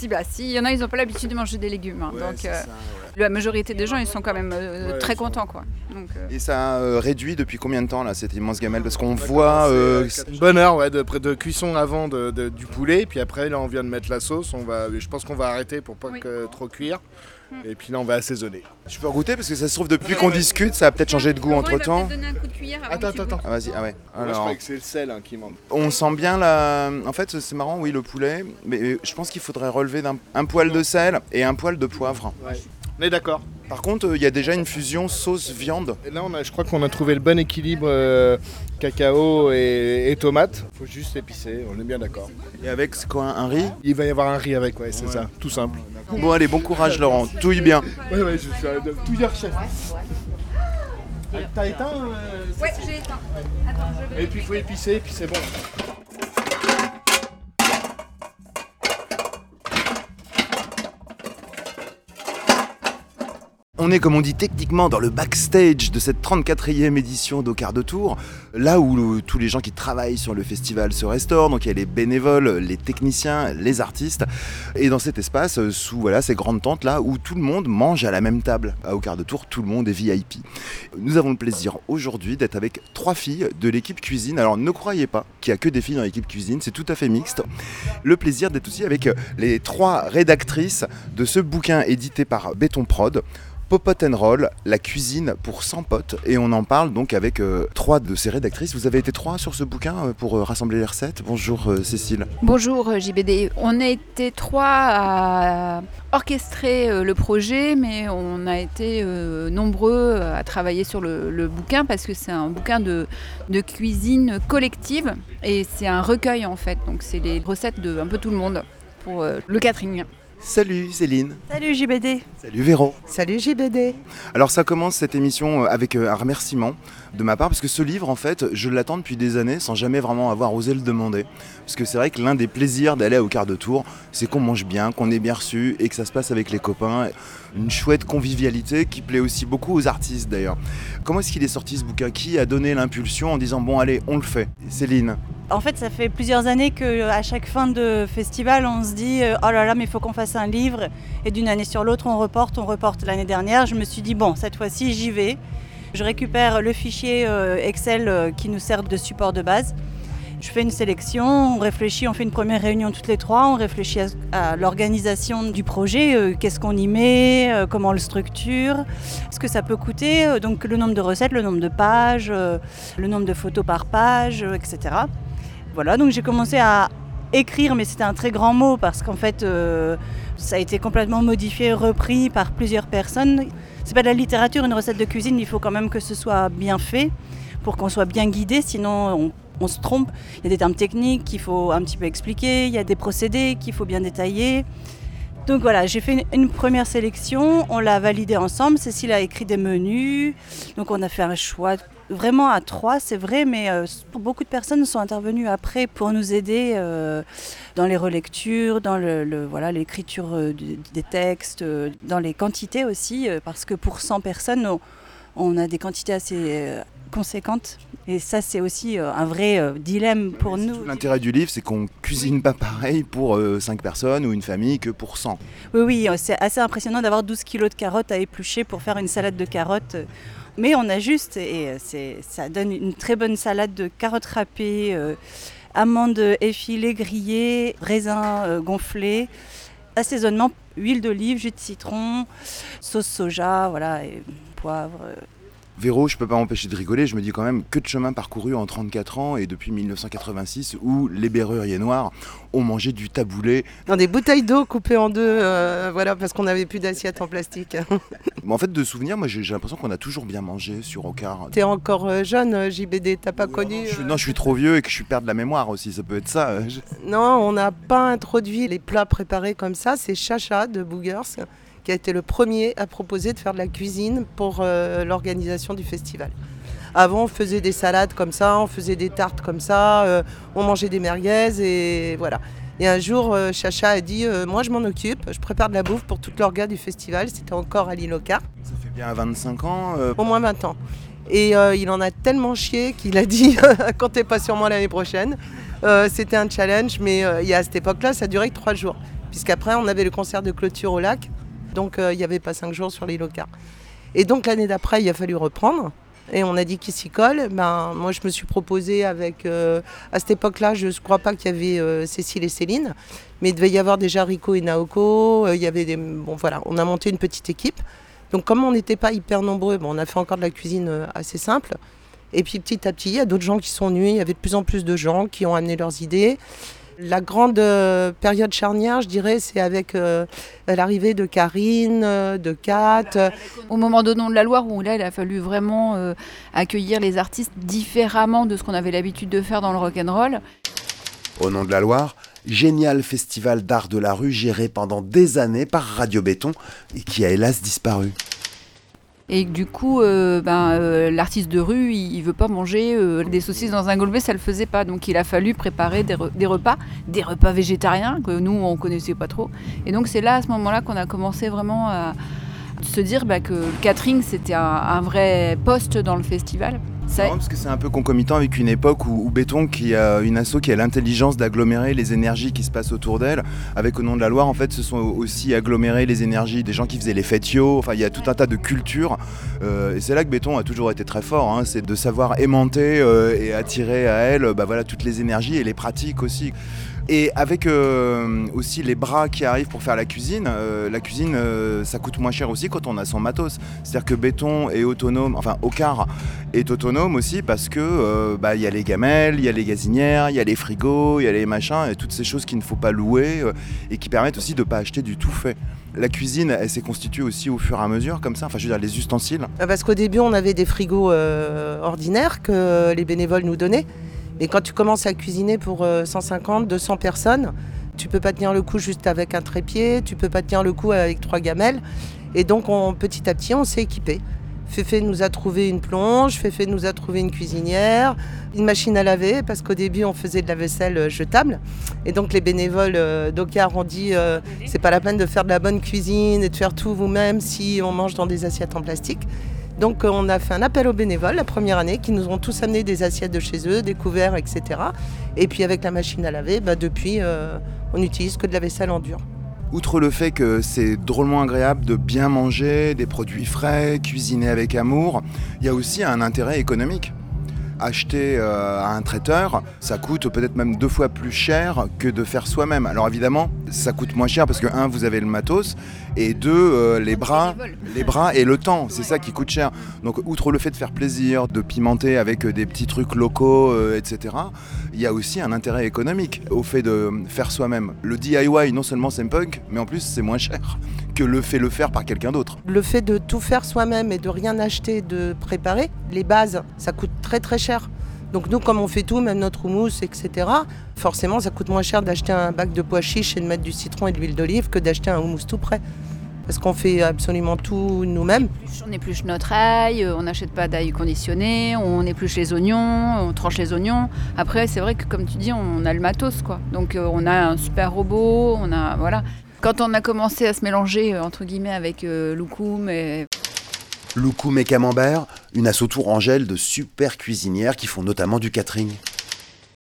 Si, bah si, il y en a, ils n'ont pas l'habitude de manger des légumes. hein, donc euh, la majorité des gens, ils sont quand même euh, Ouais, très contents. Quoi. Donc, euh, Et ça a réduit depuis combien de temps là cette immense gamelle? Parce qu'on voit. euh, Une bonne heure ouais, de, de cuisson avant de- de- du poulet, puis après là on vient de mettre la sauce, on va, je pense qu'on va arrêter pour pas que trop cuire, et puis là on va assaisonner. Je peux goûter parce que ça se trouve depuis qu'on discute, ça a peut-être changé de goût entre temps. donner un coup de cuillère avant Attends, attends. Ah vas-y, ah ouais. Moi, je Alors, crois que c'est le sel hein, qui manque. on sent bien la. En fait, c'est marrant, oui, le poulet, mais je pense qu'il faudrait relever d'un un poil de sel et un poil de poivre. Ouais. On est d'accord. Par contre, euh, il y a déjà une fusion sauce-viande. Et là on a, je crois qu'on a trouvé le bon équilibre euh, cacao et, et tomate. Faut juste épicer, on est bien d'accord. Et avec c'est quoi un riz? Il va y avoir un riz avec, ouais, c'est ça, tout simple. Bon, allez, bon courage, Laurent. Touille bien. Ouais, ouais, je suis un touilleur chef. T'as éteint euh, Ouais, j'ai éteint. Attends, je vais. Et puis il faut épicer, et puis c'est bon. On est, comme on dit techniquement, dans le backstage de cette 34e édition d'Au quart de tour, là où tous les gens qui travaillent sur le festival se restaurent, donc il y a les bénévoles, les techniciens, les artistes, et dans cet espace, euh, sous voilà, ces grandes tentes là, où tout le monde mange à la même table. À Au quart de tour, tout le monde est VIP. Nous avons le plaisir aujourd'hui d'être avec trois filles de l'équipe cuisine. Alors ne croyez pas qu'il n'y a que des filles dans l'équipe cuisine, c'est tout à fait mixte. Le plaisir d'être aussi avec euh, les trois rédactrices de ce bouquin édité par Béton Prod. Popot and Roll, la cuisine pour 100 potes. Et on en parle donc avec euh, trois de ces rédactrices. Vous avez été trois sur ce bouquin euh, pour euh, rassembler les recettes. Bonjour Cécile. Bonjour JBD. On a été trois à orchestrer le projet, mais on a été nombreux à travailler sur le, bouquin parce que c'est un bouquin de, de cuisine collective et c'est un recueil en fait. Donc c'est les recettes de un peu tout le monde pour le catering. Salut Céline. Salut JBD. Salut Véro. Salut JBD. Alors ça commence cette émission avec euh, un remerciement de ma part parce que ce livre en fait je l'attends depuis des années sans jamais vraiment avoir osé le demander parce que c'est vrai que l'un des plaisirs d'aller au quart de tour c'est qu'on mange bien, qu'on est bien reçu et que ça se passe avec les copains. Une chouette convivialité qui plaît aussi beaucoup aux artistes d'ailleurs. Comment est-ce qu'il est sorti ce bouquin? Qui a donné l'impulsion en disant bon allez on le fait? Céline. En fait, ça fait plusieurs années que à chaque fin de festival, on se dit euh, oh là là, mais il faut qu'on fasse un livre. Et d'une année sur l'autre, on reporte, on reporte. L'année dernière, je me suis dit bon, cette fois-ci, j'y vais. Je récupère le fichier euh, Excel euh, qui nous sert de support de base. Je fais une sélection, on réfléchit, on fait une première réunion toutes les trois, on réfléchit à, l'organisation du projet, euh, qu'est-ce qu'on y met, comment on le structure, ce que ça peut coûter, donc le nombre de recettes, le nombre de pages, le nombre de photos par page, etc. Voilà, donc j'ai commencé à écrire, mais c'était un très grand mot parce qu'en fait, ça a été complètement modifié, repris par plusieurs personnes. C'est pas de la littérature, une recette de cuisine, il faut quand même que ce soit bien fait pour qu'on soit bien guidé, sinon on, se trompe. Il y a des termes techniques qu'il faut un petit peu expliquer, il y a des procédés qu'il faut bien détailler. Donc voilà, j'ai fait une, première sélection, on l'a validé ensemble. Cécile a écrit des menus, donc on a fait un choix vraiment à trois, c'est vrai, mais euh, beaucoup de personnes sont intervenues après pour nous aider euh, dans les relectures, dans le, le- voilà l'écriture euh, des textes, euh, dans les quantités aussi, euh, parce que pour 100 personnes, on, on a des quantités assez euh, conséquentes. Et ça, c'est aussi euh, un vrai euh, dilemme pour nous. L'intérêt du livre c'est qu'on cuisine pas pareil pour 5 personnes ou une famille que pour 100. Oui, oui, euh, c'est assez impressionnant d'avoir 12 kilos de carottes à éplucher pour faire une salade de carottes. Mais on ajuste et euh, ça donne une très bonne salade de carottes râpées, euh, amandes effilées, grillées, raisins euh, gonflés, assaisonnement, huile d'olive, jus de citron, sauce soja, voilà, et poivre. Véro, je peux pas m'empêcher de rigoler, je me dis quand même que de chemin parcouru en 34 ans et depuis 1986 où les berruriers noirs ont mangé du taboulé. Dans des bouteilles d'eau coupées en deux, euh, voilà, parce qu'on n'avait plus d'assiettes en plastique. Mais en fait, de souvenir, moi j'ai l'impression qu'on a toujours bien mangé sur Ocar. T'es encore euh, jeune, euh, JBD, t'as pas connu. Je non, je suis trop vieux et que je suis perdre de la mémoire aussi, ça peut être ça. je- Non, on n'a pas introduit les plats préparés comme ça. C'est Chacha de Boogers qui a été le premier à proposer de faire de la cuisine pour euh, l'organisation du festival. Avant, on faisait des salades comme ça, on faisait des tartes comme ça, euh, on mangeait des merguez et voilà. Et un jour, euh, Chacha a dit Moi, je m'en occupe, je prépare de la bouffe pour toute l'orga du festival. C'était encore à l'île. Ça fait bien 25 ans. Au moins 20 ans. Et il en a tellement chié qu'il a dit comptez pas sur moi l'année prochaine. C'était un challenge, mais il y a à cette époque-là, ça durait que trois jours. Puisqu'après, on avait le concert de clôture au lac. Donc euh, il n'y avait pas cinq jours sur l'île Ocar. Et donc l'année d'après, il a fallu reprendre. Et on a dit qui s'y colle. Ben, moi, je me suis proposée avec. euh, à cette époque-là, je ne crois pas qu'il y avait euh, Cécile et Céline, mais il devait y avoir déjà Rico et Naoko. il y avait des. Bon, voilà, on a monté une petite équipe. Donc, comme on n'était pas hyper nombreux, on a fait encore de la cuisine assez simple. Et puis, petit à petit, il y a d'autres gens qui sont venus. Il y avait de plus en plus de gens qui ont amené leurs idées. La grande euh, période charnière, je dirais, c'est avec euh, l'arrivée de Karine, euh, de Kat. Au moment de Nom de la Loire, où là, il a fallu vraiment euh, accueillir les artistes différemment de ce qu'on avait l'habitude de faire dans le rock'n'roll. Au nom de la Loire, génial festival d'art de la rue géré pendant des années par Radio Béton et qui a hélas disparu. Et du coup, euh, ben, euh, l'artiste de rue, il, il veut pas manger euh, des saucisses dans un golbet, ça le faisait pas. Donc il a fallu préparer des, des repas, des repas végétariens que nous on connaissait pas trop. Et donc c'est là à ce moment-là qu'on a commencé vraiment à se dire bah, que le catering c'était un, un vrai poste dans le festival. C'est parce que c'est un peu concomitant avec une époque où, où Béton, qui a une asso qui a l'intelligence d'agglomérer les énergies qui se passent autour d'elle, avec au nom de la Loire, en fait, ce sont aussi agglomérées les énergies des gens qui faisaient les fêtiaux. Enfin, il y a tout un tas de cultures. euh, et c'est là que Béton a toujours été très fort. hein, c'est de savoir aimanter euh, et attirer à elle, bah, voilà, toutes les énergies et les pratiques aussi. Et avec euh, aussi les bras qui arrivent pour faire la cuisine, euh, la cuisine euh, ça coûte moins cher aussi quand on a son matos. C'est-à-dire que béton est autonome, enfin Ocar est autonome aussi parce que bah, il y a les gamelles, il y a les gazinières, il y a les frigos, il y a les machins et toutes ces choses qu'il ne faut pas louer et qui permettent aussi de ne pas acheter du tout fait. La cuisine, elle s'est constituée aussi au fur et à mesure comme ça, enfin je veux dire les ustensiles. Ah, Parce qu'au début, on avait des frigos ordinaires que les bénévoles nous donnaient. Mais quand tu commences à cuisiner pour euh, 150, 200 personnes, tu peux pas tenir le coup juste avec un trépied, tu peux pas tenir le coup avec trois gamelles. Et donc, on- petit à petit, on s'est équipé. Féfé nous a trouvé une plonge, Féfé nous a trouvé une cuisinière, une machine à laver, parce qu'au début, on faisait de la vaisselle euh, jetable. Et donc, les bénévoles euh, d'Ocar ont dit euh, c'est pas la peine de faire de la bonne cuisine et de faire tout vous-même si on mange dans des assiettes en plastique. Donc euh, on a fait un appel aux bénévoles la première année qui nous ont tous amené des assiettes de chez eux, des couverts, etc. Et puis avec la machine à laver, bah, depuis euh, on n'utilise que de la vaisselle en dur. Outre le fait que c'est drôlement agréable de bien manger, des produits frais, cuisiner avec amour, il y a aussi un intérêt économique. Acheter euh, à un traiteur, ça coûte peut-être même deux fois plus cher que de faire soi-même. Alors évidemment, ça coûte moins cher parce que un, vous avez le matos, et deux, euh, les bras, les bras et le temps, c'est ça qui coûte cher. Donc outre le fait de faire plaisir, de pimenter avec euh, des petits trucs locaux, euh, etc., il y a aussi un intérêt économique au fait de faire soi-même. Le DIY, non seulement c'est punk, mais en plus c'est moins cher que le fait le faire par quelqu'un d'autre. Le fait de tout faire soi-même et de rien acheter, de préparer, les bases, ça coûte très très cher. Donc nous, comme on fait tout, même notre houmous, etc., forcément, ça coûte moins cher d'acheter un bac de pois chiches et de mettre du citron et de l'huile d'olive que d'acheter un houmous tout prêt. Parce qu'on fait absolument tout nous-mêmes. On épluche notre ail, on n'achète pas d'ail conditionné, on épluche les oignons, on tranche les oignons. Après, c'est vrai que comme tu dis, on a le matos quoi. Donc euh, on a un super robot, on a voilà. Quand on a commencé à se mélanger euh, entre guillemets avec euh, Loukoum et Loukoum et Camembert, une asso tourangelle de super cuisinières qui font notamment du catering.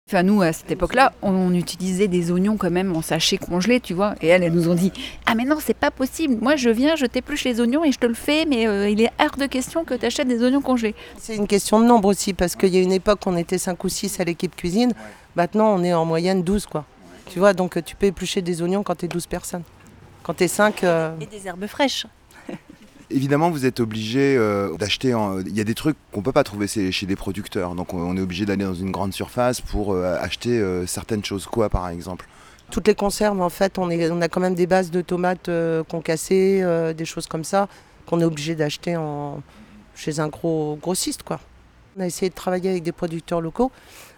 Enfin, nous, à cette époque-là, on utilisait des oignons quand même en sachet congelé, tu vois. Et elles, elles nous ont dit Ah, mais non, c'est pas possible. Moi, je viens, je t'épluche les oignons et je te le fais, mais euh, il est hors de question que tu achètes des oignons congelés. C'est une question de nombre aussi, parce qu'il y a une époque, on était 5 ou 6 à l'équipe cuisine. Maintenant, on est en moyenne 12, quoi. Tu vois, donc tu peux éplucher des oignons quand tu es 12 personnes. Quand tu es 5, Et des herbes fraîches. Évidemment, vous êtes obligé euh, d'acheter. en- Il y a des trucs qu'on peut pas trouver chez des producteurs, donc on est obligé d'aller dans une grande surface pour euh, acheter euh, certaines choses. Quoi, par exemple? Toutes les conserves, en fait, on, a quand même des bases de tomates euh, concassées, euh, des choses comme ça, qu'on est obligé d'acheter chez un gros grossiste, quoi. On a essayé de travailler avec des producteurs locaux.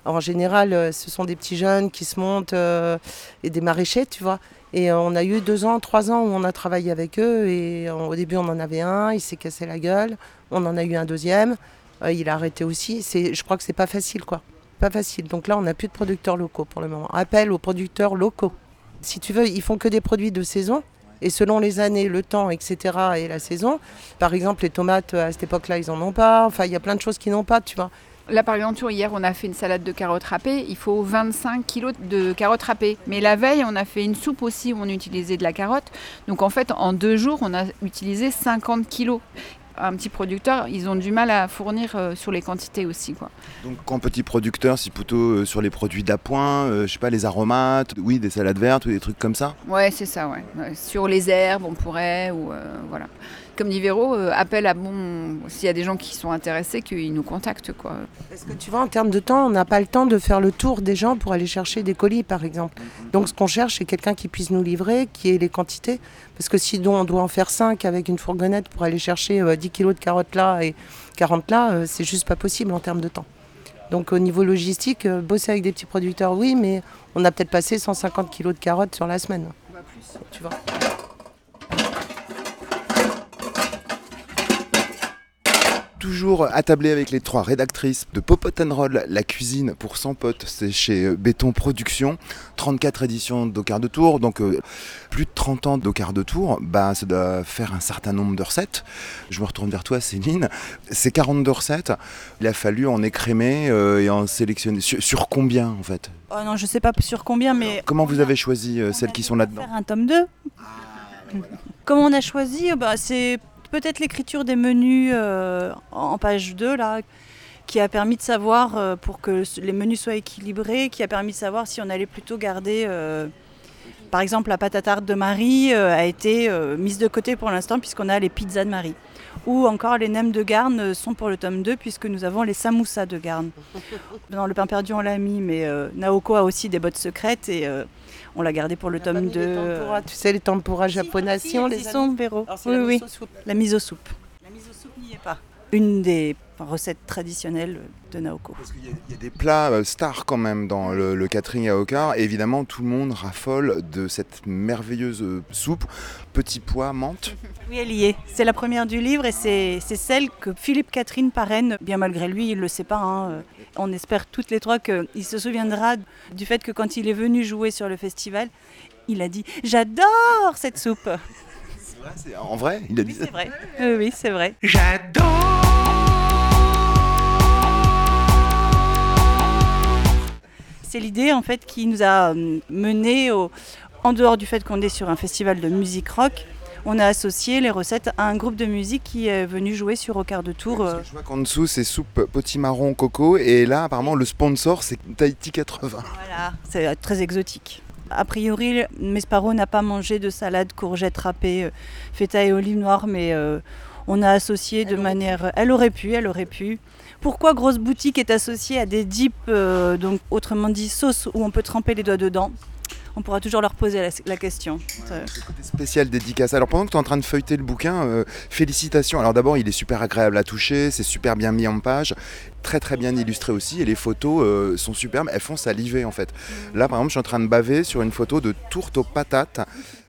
Alors, en général, euh, ce sont des petits jeunes qui se montent euh, et des maraîchers, tu vois. Et euh, on a eu deux ans, trois ans où on a travaillé avec eux. Et euh, au début, on en avait un, il s'est cassé la gueule. On en a eu un deuxième. euh, il a arrêté aussi. Je crois que c'est pas facile, quoi. Pas facile. Donc là, on n'a plus de producteurs locaux pour le moment. Appel aux producteurs locaux. Si tu veux, ils font que des produits de saison. Et selon les années, le temps, etc. et la saison, par exemple, les tomates, à cette époque-là, ils en ont pas. Enfin, il y a plein de choses qu'ils n'ont pas, tu vois. Là, par exemple, hier, on a fait une salade de carottes râpées. Il faut 25 kilos de carottes râpées. Mais la veille, on a fait une soupe aussi où on utilisait de la carotte. Donc, en fait, en deux jours, on a utilisé 50 kilos. Un petit producteur, ils ont du mal à fournir euh, sur les quantités aussi. Quoi. Donc, quand petit producteur, c'est plutôt euh, sur les produits d'appoint, euh, je sais pas, les aromates, oui, des salades vertes ou des trucs comme ça? Ouais, c'est ça, ouais. Ouais, Sur les herbes, on pourrait, ou euh, voilà. Comme dit Véro, euh, appel à bon. S'il y a des gens qui sont intéressés, qu'ils nous contactent, quoi. Parce que tu vois, en termes de temps, on n'a pas le temps de faire le tour des gens pour aller chercher des colis, par exemple. Donc, ce qu'on cherche, c'est quelqu'un qui puisse nous livrer, qui ait les quantités. Parce que si on doit en faire 5 avec une fourgonnette pour aller chercher euh, 10 kilos de carottes là et 40 là, euh, c'est juste pas possible en termes de temps. Donc, au niveau logistique, euh, bosser avec des petits producteurs, oui, mais on a peut-être passé 150 kilos de carottes sur la semaine. Tu vois. Toujours attablé avec les trois rédactrices de Popot and Roll, la cuisine pour 100 potes, c'est chez euh, Béton Productions, 34 éditions d'Ocar de Tour, donc euh, plus de 30 ans d'Ocar de Tour, bah, ça doit faire un certain nombre de recettes. Je me retourne vers toi Céline, ces 42 recettes, il a fallu en écrémer euh, et en sélectionner. Sur, sur combien en fait? Oh non, je sais pas sur combien, mais Comment vous avez choisi euh, celles qui sont là-dedans? Faire un tome 2. Comment on a choisi? Bah, C'est peut-être l'écriture des menus euh, en page 2, là, qui a permis de savoir, euh, pour que les menus soient équilibrés, qui a permis de savoir si on allait plutôt garder... euh, par exemple, la pâte tarte de Marie a été mise de côté pour l'instant puisqu'on a les pizzas de Marie. Ou encore les nems de Garn sont pour le tome 2 puisque nous avons les samoussas de Garn. Dans le pain perdu, on l'a mis, mais euh, Naoko a aussi des bottes secrètes et euh, on l'a gardé pour le tome 2. tempura, tu sais, les tempura japonais, si, on les c'est Oui, la oui. miso soupe. La mise aux soupes. La mise aux soupes n'y est pas. Une des recettes traditionnelles de Naoko. Il y a des plats euh, stars quand même dans le, le catering à Ocar. Et évidemment, tout le monde raffole de cette merveilleuse euh, soupe, petit pois, menthe. Oui, elle y est. C'est la première du livre et c'est c'est celle que Philippe Catherine parraine. Bien malgré lui, il ne le sait pas. hein. On espère toutes les trois qu'il se souviendra du fait que quand il est venu jouer sur le festival, il a dit « J'adore cette soupe !» C'est- En vrai, il a dit ça. C'est vrai. Oui, oui, c'est vrai. C'est l'idée en fait qui nous a euh, mené au, en dehors du fait qu'on est sur un festival de musique rock, on a associé les recettes à un groupe de musique qui est venu jouer sur au quart de tour. euh, Je vois qu'en dessous, c'est soupe potimarron coco. Et là, apparemment, le sponsor, c'est Tahiti 80. Voilà, c'est euh, très exotique. A priori, Mesparo n'a pas mangé de salade courgette râpée, euh, feta et olive noire, mais euh, on a associé de manière. Elle aurait pu, elle aurait pu. Pourquoi Grosse Boutique est associée à des dips, euh, donc autrement dit sauce où on peut tremper les doigts dedans? On pourra toujours leur poser la, la question. Euh, Spécial dédicace. Alors pendant que tu es en train de feuilleter le bouquin, euh, félicitations. Alors d'abord, il est super agréable à toucher, c'est super bien mis en page, très très bien illustré aussi, et les photos euh, sont superbes, elles font saliver en fait. Là par exemple, je suis en train de baver sur une photo de tourte aux patates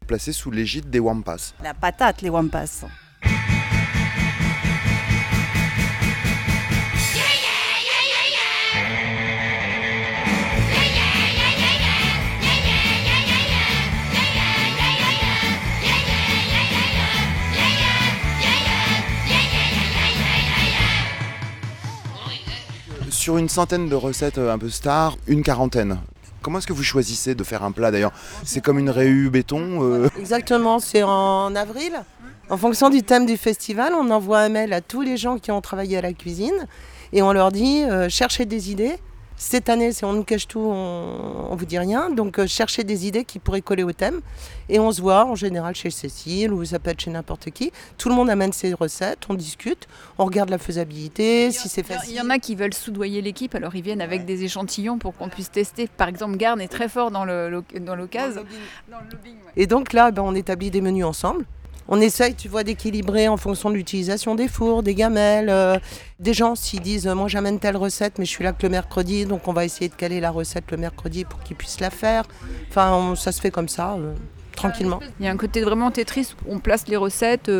placée sous l'égide des Wampas. La patate, les wampas. Sur une centaine de recettes euh, un peu stars, une quarantaine. Comment est-ce que vous choisissez de faire un plat d'ailleurs? C'est comme une réu béton euh, Exactement, c'est en avril. En fonction du thème du festival, on envoie un mail à tous les gens qui ont travaillé à la cuisine et on leur dit euh, cherchez des idées. Cette année, c'est on nous cache tout, on, on vous dit rien. Donc euh, cherchez des idées qui pourraient coller au thème. Et on se voit en général chez Cécile ou ça peut être chez n'importe qui. Tout le monde amène ses recettes, on discute, on regarde la faisabilité, si c'est Il facile. y en a qui veulent soudoyer l'équipe, alors ils viennent avec des échantillons pour qu'on puisse tester. Par exemple, Garn est très fort dans le lo- dans l'occasion. Et donc là, ben, on établit des menus ensemble. On essaye, tu vois, d'équilibrer en fonction de l'utilisation des fours, des gamelles. euh, des gens, s'ils disent, euh, moi j'amène telle recette, mais je suis là que le mercredi, donc on va essayer de caler la recette le mercredi pour qu'ils puissent la faire. Enfin, ça se fait comme ça, euh, tranquillement. Il y a un côté vraiment Tetris où on place les recettes.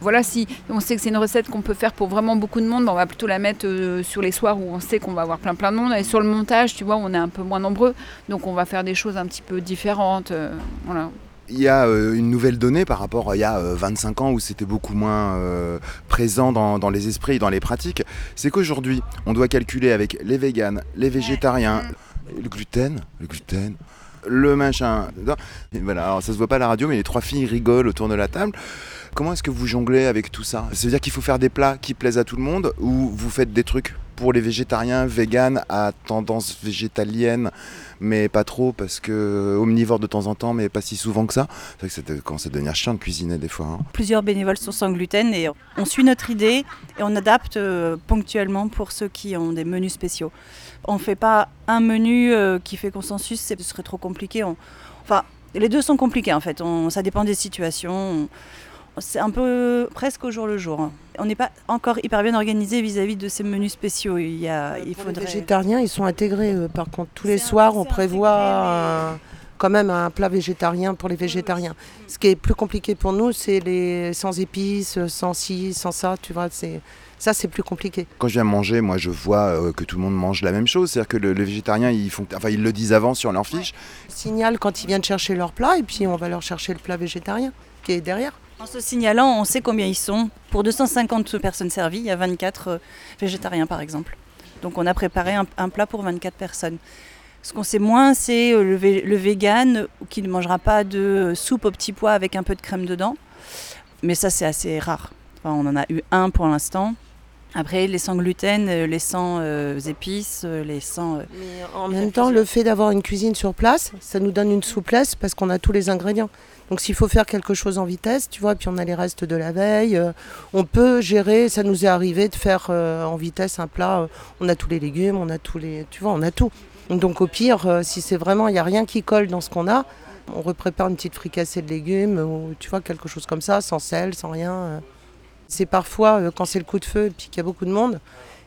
voilà, si on sait que c'est une recette qu'on peut faire pour vraiment beaucoup de monde, on va plutôt la mettre sur les soirs où on sait qu'on va avoir plein plein de monde. Et sur le montage, tu vois, on est un peu moins nombreux, donc on va faire des choses un petit peu différentes. voilà. Il y a euh, une nouvelle donnée par rapport à il y a euh, 25 ans où c'était beaucoup moins euh, présent dans, dans les esprits et dans les pratiques. C'est qu'aujourd'hui, on doit calculer avec les véganes, les végétariens, le gluten, le gluten, le machin. Voilà, alors ça se voit pas à la radio, mais les trois filles rigolent autour de la table. Comment est-ce que vous jonglez avec tout ça? Ça veut dire qu'il faut faire des plats qui plaisent à tout le monde ou vous faites des trucs pour les végétariens, véganes, à tendance végétalienne, mais pas trop parce que omnivore de temps en temps, mais pas si souvent que ça? C'est vrai que commence à devenir chiant de cuisiner des fois. hein. Plusieurs bénévoles sont sans gluten et on suit notre idée et on adapte euh, ponctuellement pour ceux qui ont des menus spéciaux. On ne fait pas un menu euh, qui fait consensus, c'est- ce serait trop compliqué. Enfin, les deux sont compliqués en fait, ça dépend des situations. On- C'est un peu presque au jour le jour. On n'est pas encore hyper bien organisé vis-à-vis de ces menus spéciaux. Il, y a, il Pour les végétariens, ils sont intégrés. Par contre, tous les soirs, on prévoit un- quand même un plat végétarien pour les végétariens. Ce qui est plus compliqué pour nous, c'est les sans épices, sans ci, sans ça. Tu vois, c'est ça, c'est plus compliqué. Quand je viens manger, moi je vois euh, que tout le monde mange la même chose. C'est-à-dire que le, les végétariens, ils, font, enfin, ils le disent avant sur leur fiche. Signal quand ils viennent chercher leur plat et puis on va leur chercher le plat végétarien qui est derrière. En se signalant, on sait combien ils sont. Pour 250 personnes servies, il y a 24 euh, végétariens par exemple. Donc on a préparé un, un plat pour 24 personnes. Ce qu'on sait moins, c'est euh, le, vé- le vegan qui ne mangera pas de euh, soupe au petit pois avec un peu de crème dedans. Mais ça, c'est assez rare. Enfin, on en a eu un pour l'instant. Après, les sans gluten, euh, les sans euh, épices, euh, les sans... euh, En même temps, le fait d'avoir une cuisine sur place, ça nous donne une souplesse parce qu'on a tous les ingrédients. Donc s'il faut faire quelque chose en vitesse, tu vois, puis on a les restes de la veille, euh, on peut gérer, ça nous est arrivé de faire euh, en vitesse un plat, euh, on a tous les légumes, on a tous les, tu vois, on a tout. Donc au pire, si c'est vraiment, il n'y a rien qui colle dans ce qu'on a, on reprépare une petite fricassée de légumes ou tu vois, quelque chose comme ça, sans sel, sans rien. C'est parfois, quand c'est le coup de feu et qu'il y a beaucoup de monde,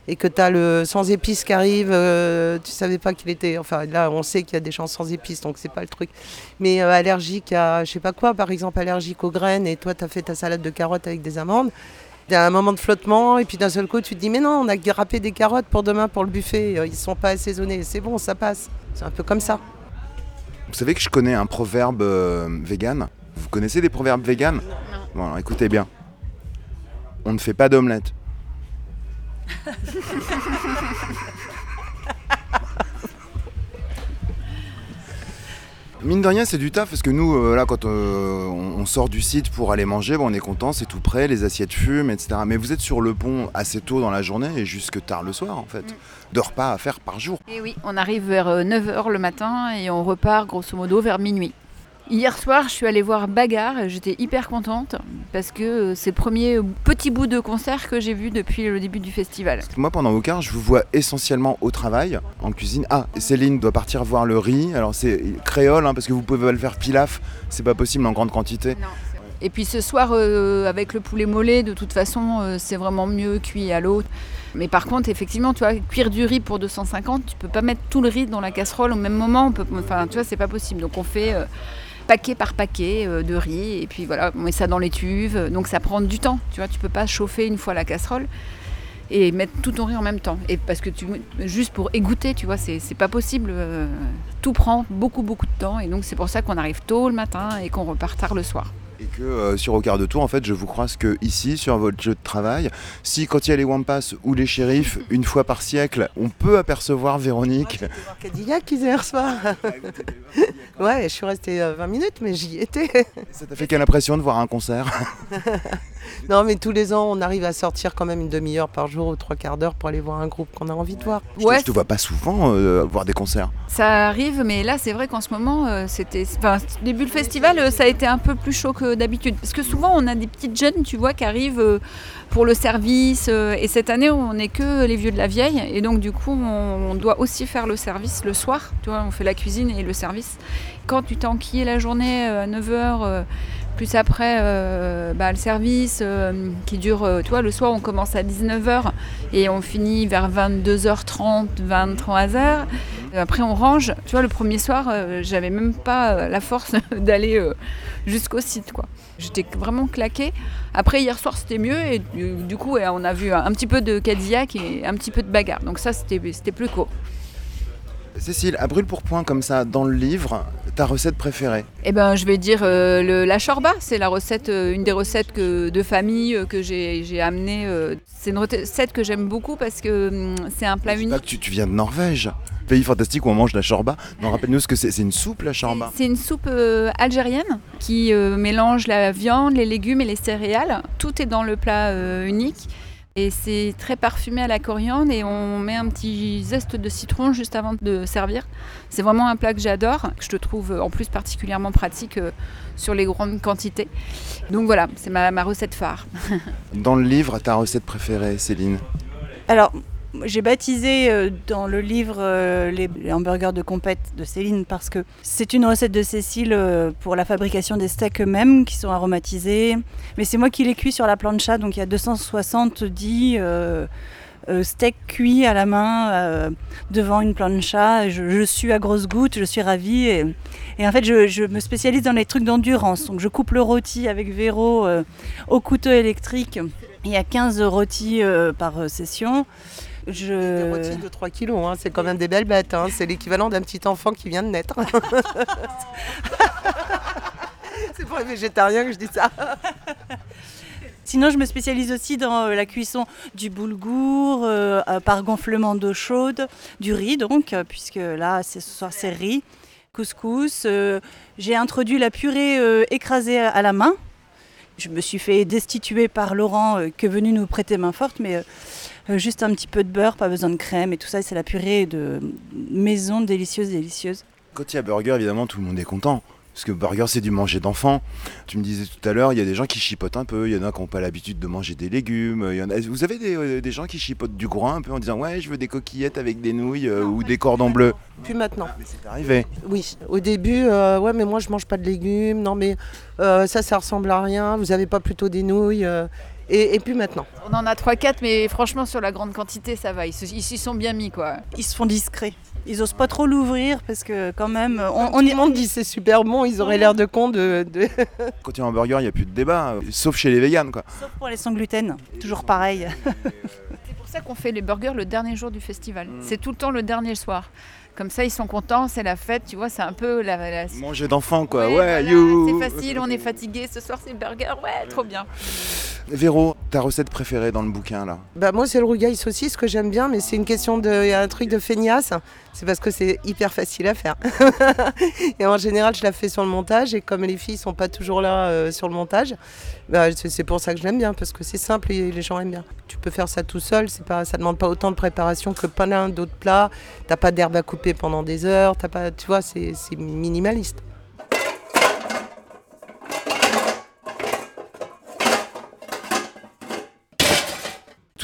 et que tu as le sans épices qui arrive, euh, tu savais pas qu'il était. Enfin, là, on sait qu'il y a des gens sans épices, donc c'est pas le truc. Mais euh, allergique à, je sais pas quoi, par exemple, allergique aux graines, et toi, tu as fait ta salade de carottes avec des amandes. Il y a un moment de flottement, et puis d'un seul coup, tu te dis, mais non, on a râpé des carottes pour demain pour le buffet, euh, ils sont pas assaisonnés, c'est bon, ça passe. C'est un peu comme ça. Vous savez que je connais un proverbe euh, vegan? Vous connaissez des proverbes vegan? Bon, alors écoutez bien. On ne fait pas d'omelette. Mine de rien, c'est du taf parce que nous, euh, là, quand euh, on, on sort du site pour aller manger, bon, on est content, c'est tout prêt, les assiettes fument, etc. Mais vous êtes sur le pont assez tôt dans la journée et jusque tard le soir, en fait. De repas à faire par jour. Et oui, on arrive vers 9h le matin et on repart grosso modo vers minuit. Hier soir, je suis allée voir Bagarre, j'étais hyper contente parce que euh, c'est le premier petit bout de concert que j'ai vu depuis le début du festival. Moi, pendant vos quarts, je vous vois essentiellement au travail, en cuisine. Ah, Céline doit partir voir le riz. Alors, c'est créole, hein, parce que vous pouvez pas le faire pilaf. C'est pas possible en grande quantité. Et puis ce soir, euh, avec le poulet mollet, de toute façon, euh, c'est vraiment mieux cuit à l'eau. Mais par contre, effectivement, tu vois, cuire du riz pour 250, tu peux pas mettre tout le riz dans la casserole au même moment. On peut, enfin, tu vois, c'est pas possible. Donc on fait euh, paquet par paquet euh, de riz et puis voilà, on met ça dans les tuves. Donc ça prend du temps. Tu vois, tu peux pas chauffer une fois la casserole et mettre tout ton riz en même temps. Et parce que tu, juste pour égoutter, tu vois, c'est c'est pas possible. euh, tout prend beaucoup beaucoup de temps et donc c'est pour ça qu'on arrive tôt le matin et qu'on repart tard le soir. Et que euh, sur au quart de tour, en fait, je vous croise que ici, sur votre jeu de travail, si quand il y a les Wampas ou les shérifs, une fois par siècle, on peut apercevoir Véronique. Cadillac hier soir. ouais, je suis restée euh, 20 minutes, mais j'y étais. Ça t'a fait quelle impression de voir un concert? Non, mais tous les ans, on arrive à sortir quand même une demi-heure par jour ou trois quarts d'heure pour aller voir un groupe qu'on a envie de voir. Je, te, je te vois pas souvent euh, voir des concerts. Ça arrive, mais là, c'est vrai qu'en ce moment, euh, c'était. Enfin, début le festival, euh, ça a été un peu plus chaud que d'habitude. Parce que souvent, on a des petites jeunes, tu vois, qui arrivent euh, pour le service. euh, et cette année, on n'est que les vieux de la vieille. Et donc, du coup, on, on doit aussi faire le service le soir. Tu vois, on fait la cuisine et le service. Quand tu t'es enquillé la journée euh, à 9h, plus après euh, bah, le service euh, qui dure, euh, le soir, on commence à 19h et on finit vers 22h30, 23h. Après, on range. Tu vois, le premier soir, j'avais même pas la force d'aller jusqu'au site, quoi. J'étais vraiment claquée. Après, hier soir, c'était mieux. Et du, coup, on a vu un petit peu de Cadillac et un petit peu de bagarre. Donc ça, c'était c'était plus court. Cécile, à brûle pour point comme ça, dans le livre, ta recette préférée? Eh ben, je vais dire euh, le- la chorba. C'est la recette, euh, une des recettes que, de famille euh, que j'ai amenée. c'est une recette que j'aime beaucoup parce que hum, c'est un plat Pas unique. que tu, tu viens de Norvège, pays fantastique où on mange la shorba. Non, rappelle-nous ce que c'est. C'est une soupe la shorba. C'est une soupe algérienne qui mélange la viande, les légumes et les céréales. Tout est dans le plat unique. Et c'est très parfumé à la coriandre et on met un petit zeste de citron juste avant de servir. C'est vraiment un plat que j'adore, que je te trouve en plus particulièrement pratique euh, sur les grandes quantités. Donc voilà, c'est ma, ma recette phare. Dans le livre, ta recette préférée, Céline? Alors, j'ai baptisé euh, dans le livre euh, les, hamburgers de compète de Céline parce que c'est une recette de Cécile euh, pour la fabrication des steaks eux-mêmes qui sont aromatisés. Mais c'est moi qui les cuis sur la plancha, donc il y a 270 euh, euh, steaks cuits à la main devant une plancha. Je, je suis à grosses gouttes, je suis ravie. Et, en fait, je, me spécialise dans les trucs d'endurance. Donc je coupe le rôti avec Véro au couteau électrique. Il y a 15 rôtis par session. Je... Des rôtis de 3 kilos, hein, c'est quand même des belles bêtes. hein, C'est l'équivalent d'un petit enfant qui vient de naître. c'est pour les végétariens que je dis ça. Sinon, je me spécialise aussi dans euh, la cuisson du boulgour euh, euh, par gonflement d'eau chaude, du riz donc, puisque là, c'est- ce soir, c'est riz, couscous. euh, J'ai introduit la purée euh, écrasée à la main. Je me suis fait destituer par Laurent euh, qui est venu nous prêter main forte, mais juste un petit peu de beurre, pas besoin de crème et tout ça. C'est la purée de maison délicieuse, délicieuse. Quand il y a burger, évidemment, tout le monde est content. Parce que burger, c'est du manger d'enfant. Tu me disais tout à l'heure, il y a des gens qui chipotent un peu. Il y en a qui n'ont pas l'habitude de manger des légumes. Il y en a... Vous avez des, euh, des gens qui chipotent du groin un peu en disant Ouais, je veux des coquillettes avec des nouilles euh, ou des cordons bleus. Puis maintenant. C'est arrivé. Oui, au début, euh, ouais, mais moi je mange pas de légumes. Non, mais euh, ça, ça ressemble à rien. Vous avez pas plutôt des nouilles euh, et, et puis maintenant. On en a 3-4, mais franchement, sur la grande quantité, ça va. Ils s'y sont bien mis, quoi. Ils se font discrets. Ils osent pas trop l'ouvrir parce que quand même, on, On, tout le monde dit c'est super bon. Ils auraient l'air de cons de. de- Quand il y a un burger, il n'y a plus de débat. Sauf chez les véganes, quoi. Sauf pour les sans gluten, toujours pareil. C'est pour ça qu'on fait les burgers le dernier jour du festival. C'est tout le temps le dernier soir. Comme ça, ils sont contents, c'est la fête, tu vois, c'est un peu la... la- Manger d'enfant, quoi. Ouais, Ouais, voilà, you. C'est facile, on est fatigué, ce soir c'est burger, ouais, trop bien. Véro, ta recette préférée dans le bouquin, là? Bah moi c'est le rougail saucisse que j'aime bien, mais c'est une question de, il y a un truc de feignasse. C'est parce que c'est hyper facile à faire. et en général je la fais sur le montage et comme les filles sont pas toujours là euh, sur le montage, bah, c'est pour ça que je l'aime bien parce que c'est simple et les gens aiment bien. Tu peux faire ça tout seul, pas, ça demande pas autant de préparation que plein d'autres plats. T'as pas d'herbe à couper pendant des heures, t'as pas, tu vois, c'est minimaliste.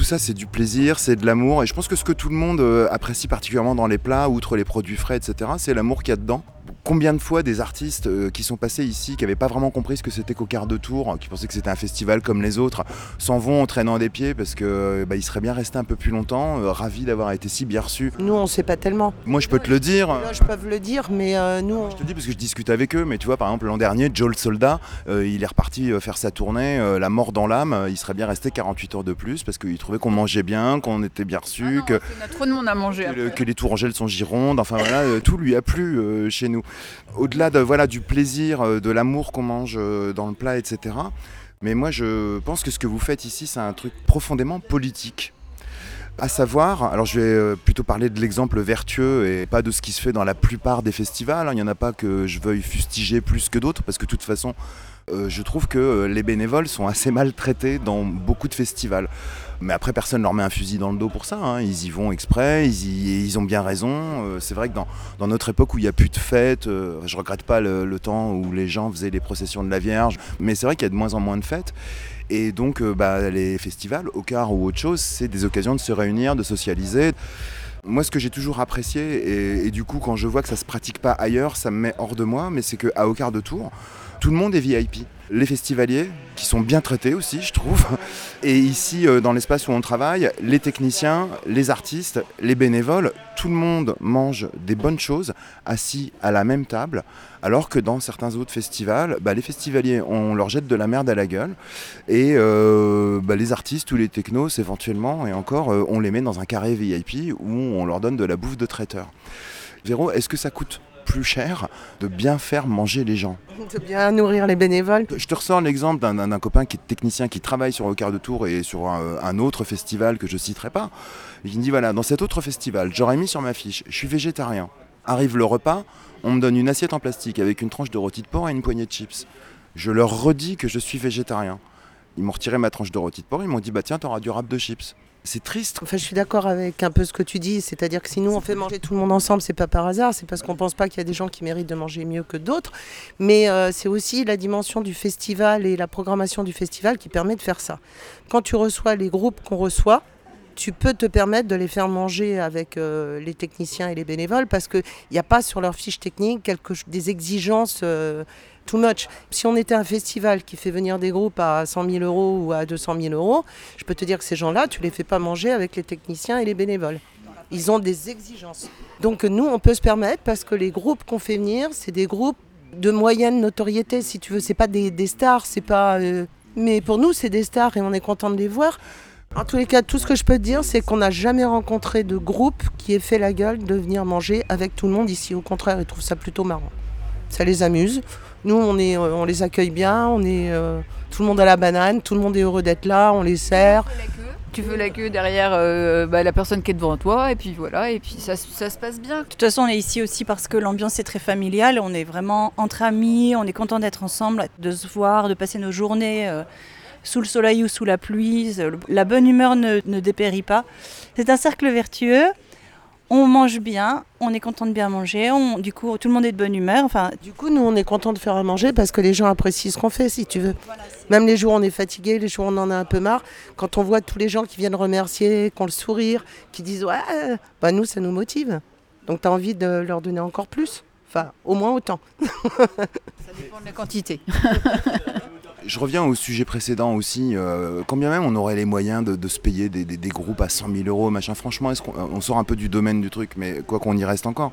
Ça, c'est du plaisir, c'est de l'amour. Et je pense que ce que tout le monde euh, apprécie particulièrement dans les plats, outre les produits frais, etc., c'est l'amour qu'il y a dedans. Combien de fois des artistes euh, qui sont passés ici, qui n'avaient pas vraiment compris ce que c'était qu'au quart de tour, qui pensaient que c'était un festival comme les autres, s'en vont en traînant des pieds parce que bah, ils seraient bien restés un peu plus longtemps, euh, ravis d'avoir été si bien reçus. Nous on sait pas tellement. Moi, je peux te le dire. Je peux le dire, mais euh, nous. on- Je te dis parce que je discute avec eux, mais tu vois, par exemple, l'an dernier, Joel Soldat, euh, il est reparti faire sa tournée, euh, La mort dans l'âme, il serait bien resté 48 heures de plus parce qu'il trouvait qu'on mangeait bien, qu'on était bien reçus, que, On a trop de monde à manger. que, le- que les tourangelles sont girondes, enfin voilà, euh, tout lui a plu euh, chez nous. Au-delà de, voilà, du plaisir, euh, de l'amour qu'on mange euh, dans le plat, etc. Mais moi, je pense que ce que vous faites ici, c'est un truc profondément politique. À savoir, alors je vais euh, plutôt parler de l'exemple vertueux et pas de ce qui se fait dans la plupart des festivals. hein. Il n'y en a pas que je veuille fustiger plus que d'autres, parce que de toute façon, je trouve que les bénévoles sont assez mal traités dans beaucoup de festivals. Mais après, personne ne leur met un fusil dans le dos pour ça. hein. Ils y vont exprès, ils, y- ont bien raison. Euh, c'est vrai que dans, notre époque où il n'y a plus de fêtes, euh, je regrette pas le, temps où les gens faisaient les processions de la Vierge, mais c'est vrai qu'il y a de moins en moins de fêtes. Et donc, euh, bah, les festivals, au car ou autre chose, c'est des occasions de se réunir, de socialiser. Moi, ce que j'ai toujours apprécié, et, du coup, quand je vois que ça se pratique pas ailleurs, ça me met hors de moi, mais c'est qu'à Ocar de Tours, tout le monde est VIP. Les festivaliers, qui sont bien traités aussi, je trouve. Et ici, euh, dans l'espace où on travaille, les techniciens, les artistes, les bénévoles, tout le monde mange des bonnes choses assis à la même table. Alors que dans certains autres festivals, bah, les festivaliers, on leur jette de la merde à la gueule. Et euh, bah, les artistes ou les technos, éventuellement, et encore, euh, on les met dans un carré VIP où on leur donne de la bouffe de traiteur. Véro, est-ce que ça coûte? Plus cher de bien faire manger les gens De bien nourrir les bénévoles. Je te ressors l'exemple d'un- copain qui est technicien qui travaille sur le quart de tour et sur un, un autre festival que je citerai pas. Il me dit voilà, dans cet autre festival, j'aurais mis sur ma fiche, je suis végétarien. Arrive le repas, on me donne une assiette en plastique avec une tranche de rôti de porc et une poignée de chips. Je leur redis que je suis végétarien. Ils m'ont retiré ma tranche de rôti de porc, ils m'ont dit bah tiens, t'auras du rap de chips. C'est triste. Enfin, je suis d'accord avec un peu ce que tu dis, c'est-à-dire que si nous on fait manger tout le monde ensemble, c'est pas par hasard, c'est parce qu'on pense pas qu'il y a des gens qui méritent de manger mieux que d'autres, mais euh, c'est aussi la dimension du festival et la programmation du festival qui permet de faire ça. Quand tu reçois les groupes qu'on reçoit, tu peux te permettre de les faire manger avec euh, les techniciens et les bénévoles parce qu'il n'y a pas sur leur fiche technique des exigences euh, Si on était un festival qui fait venir des groupes à 100 000 euros ou à 200 000 euros, je peux te dire que ces gens-là, tu les fais pas manger avec les techniciens et les bénévoles. Ils ont des exigences. Donc nous, on peut se permettre parce que les groupes qu'on fait venir, c'est des groupes de moyenne notoriété, si tu veux. C'est pas des, des stars, c'est pas. euh, Mais pour nous, c'est des stars et on est content de les voir. En tous les cas, tout ce que je peux te dire, c'est qu'on n'a jamais rencontré de groupe qui ait fait la gueule de venir manger avec tout le monde ici. Au contraire, ils trouvent ça plutôt marrant. Ça les amuse. Nous, on, est, euh, on les accueille bien. On est, euh, tout le monde à la banane. Tout le monde est heureux d'être là. On les sert. Tu veux la queue? Derrière euh, bah, la personne qui est devant toi, et puis voilà, et puis ça, ça se passe bien. De toute façon, on est ici aussi parce que l'ambiance est très familiale. On est vraiment entre amis, on est content d'être ensemble, de se voir, de passer nos journées euh, sous le soleil ou sous la pluie. La bonne humeur ne, ne dépérit pas. C'est un cercle vertueux. On mange bien, on est content de bien manger. On, du coup, tout le monde est de bonne humeur. Enfin, Du coup, nous, on est content de faire à manger parce que les gens apprécient ce qu'on fait, si tu veux. Même les jours où on est fatigué, les jours où on en a un peu marre, quand on voit tous les gens qui viennent remercier, qui ont le sourire, qui disent Ouais, bah nous, ça nous motive. Donc, tu as envie de leur donner encore plus? Enfin, au moins autant. Ça dépend de la quantité. Je reviens au sujet précédent aussi. euh, quand bien même on aurait les moyens de, de se payer des, des- des groupes à 100 000 euros, machin, franchement, est-ce qu'on on sort un peu du domaine du truc, mais quoi qu'on y reste encore.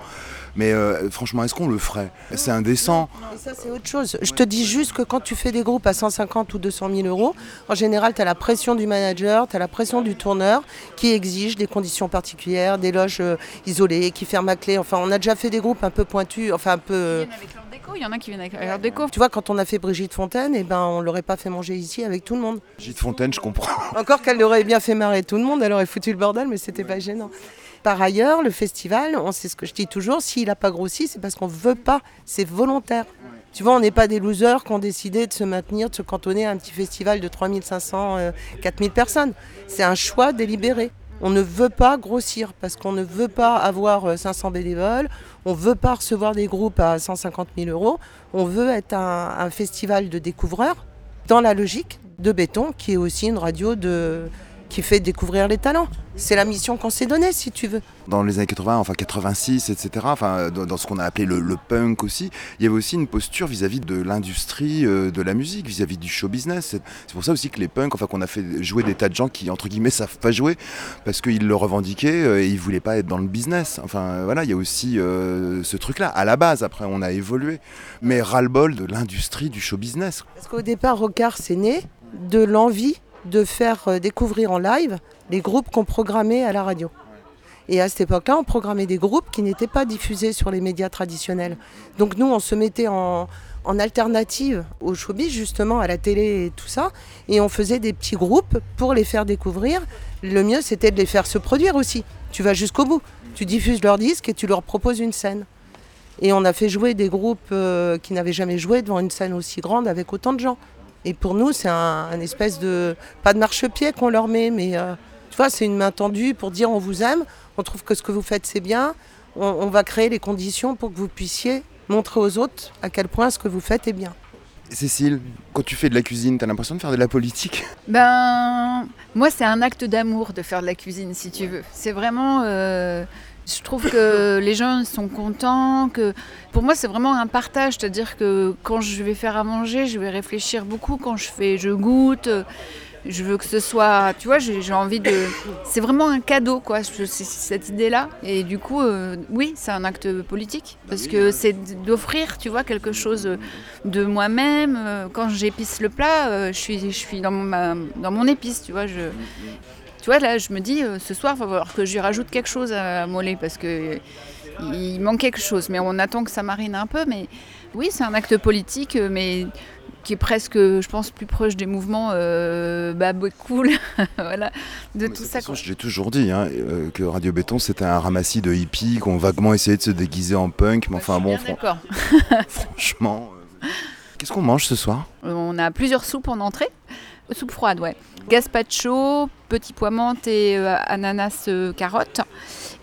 Mais euh, franchement, est-ce qu'on le ferait? C'est indécent. Et ça, c'est autre chose. Je te dis juste que quand tu fais des groupes à 150 ou 200 000 euros, en général, tu as la pression du manager, tu as la pression du tourneur qui exige des conditions particulières, des loges euh, isolées, qui ferment à clé. Enfin, on a déjà fait des groupes un peu pointus, enfin un peu. Déco, il y en a qui viennent avec leur déco. Tu vois, quand on a fait Brigitte Fontaine, eh ben, on l'aurait pas fait manger ici avec tout le monde. Gilles Fontaine, je comprends. Encore qu'elle aurait bien fait marrer tout le monde, elle aurait foutu le bordel, mais c'était pas gênant. Par ailleurs, le festival, on sait ce que je dis toujours, s'il n'a pas grossi, c'est parce qu'on veut pas, c'est volontaire. Tu vois, on n'est pas des losers qui ont décidé de se maintenir, de se cantonner à un petit festival de 3500, euh, 4000 personnes. C'est un choix délibéré. On ne veut pas grossir parce qu'on ne veut pas avoir euh, 500 bénévoles, on ne veut pas recevoir des groupes à 150 000 euros, on veut être un, un festival de découvreurs dans la logique de Béton, qui est aussi une radio de, qui fait découvrir les talents. C'est la mission qu'on s'est donnée, si tu veux. Dans les années 80, enfin 86, etc., enfin, dans, ce qu'on a appelé le, le punk aussi, il y avait aussi une posture vis-à-vis de l'industrie euh, de la musique, vis-à-vis du show business. C'est pour ça aussi que les punks, enfin qu'on a fait jouer des tas de gens qui, entre guillemets, savent pas jouer, parce qu'ils le revendiquaient euh, et ils voulaient pas être dans le business. Enfin voilà, il y a aussi euh, ce truc-là. À la base, après, on a évolué, mais ras-le-bol de l'industrie du show business. Parce qu'au départ, Rocard, c'est né de l'envie de faire euh, découvrir en live les groupes qu'on programmait à la radio. Et à cette époque-là, on programmait des groupes qui n'étaient pas diffusés sur les médias traditionnels. Donc nous, on se mettait en, alternative au showbiz, justement, à la télé et tout ça. Et on faisait des petits groupes pour les faire découvrir. Le mieux, c'était de les faire se produire aussi. Tu vas jusqu'au bout. Tu diffuses leurs disques et tu leur proposes une scène. Et on a fait jouer des groupes euh, qui n'avaient jamais joué devant une scène aussi grande avec autant de gens. Et pour nous, c'est un, un espèce de. pas de marchepied qu'on leur met, mais euh, tu vois, c'est une main tendue pour dire on vous aime, on trouve que ce que vous faites c'est bien, on, on va créer les conditions pour que vous puissiez montrer aux autres à quel point ce que vous faites est bien. Cécile, quand tu fais de la cuisine, t'as l'impression de faire de la politique? Ben, moi, c'est un acte d'amour de faire de la cuisine, si tu veux. C'est vraiment. euh, je trouve que les gens sont contents. Que pour moi, c'est vraiment un partage, c'est-à-dire que quand je vais faire à manger, je vais réfléchir beaucoup. Quand je fais, je goûte. Je veux que ce soit, tu vois, j'ai envie de. C'est vraiment un cadeau, quoi. cette idée-là. Et du coup, euh, oui, c'est un acte politique parce que c'est d'offrir, tu vois, quelque chose de moi-même. Quand j'épice le plat, euh, je suis, je suis dans, mon épice, tu vois. Tu vois, là, je me dis, euh, ce soir, il va falloir que je lui rajoute quelque chose à Mollet parce que il manque quelque chose. Mais on attend que ça marine un peu. Mais oui, c'est un acte politique, euh, mais qui est presque, je pense, plus proche des mouvements euh, bah, cool, voilà, de tout ça. l'ai toujours dit, hein, euh, que Radio Béton c'était un ramassis de hippies qui ont vaguement essayé de se déguiser en punk, mais enfin bon, fran- d'accord. franchement. euh, Qu'est-ce qu'on mange ce soir? On a plusieurs soupes en entrée. Soupe froide, ouais. Gazpacho, petit pois menthe et euh, ananas euh, carotte.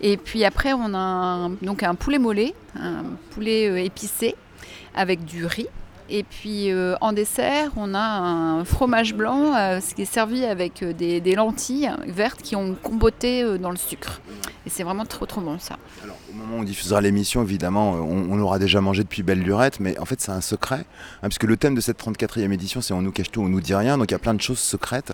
Et puis après, on a un, poulet mollet, un poulet euh, épicé avec du riz. Et puis euh, en dessert, on a un fromage blanc, ce qui est servi avec des, lentilles vertes qui ont comboté euh, dans le sucre. Et c'est vraiment trop trop bon ça. Au moment où on diffusera l'émission, évidemment, euh, on, on l'aura déjà mangé depuis belle lurette, mais en fait c'est un secret, hein, puisque le thème de cette 34e édition c'est on nous cache tout, on nous dit rien, donc il y a plein de choses secrètes.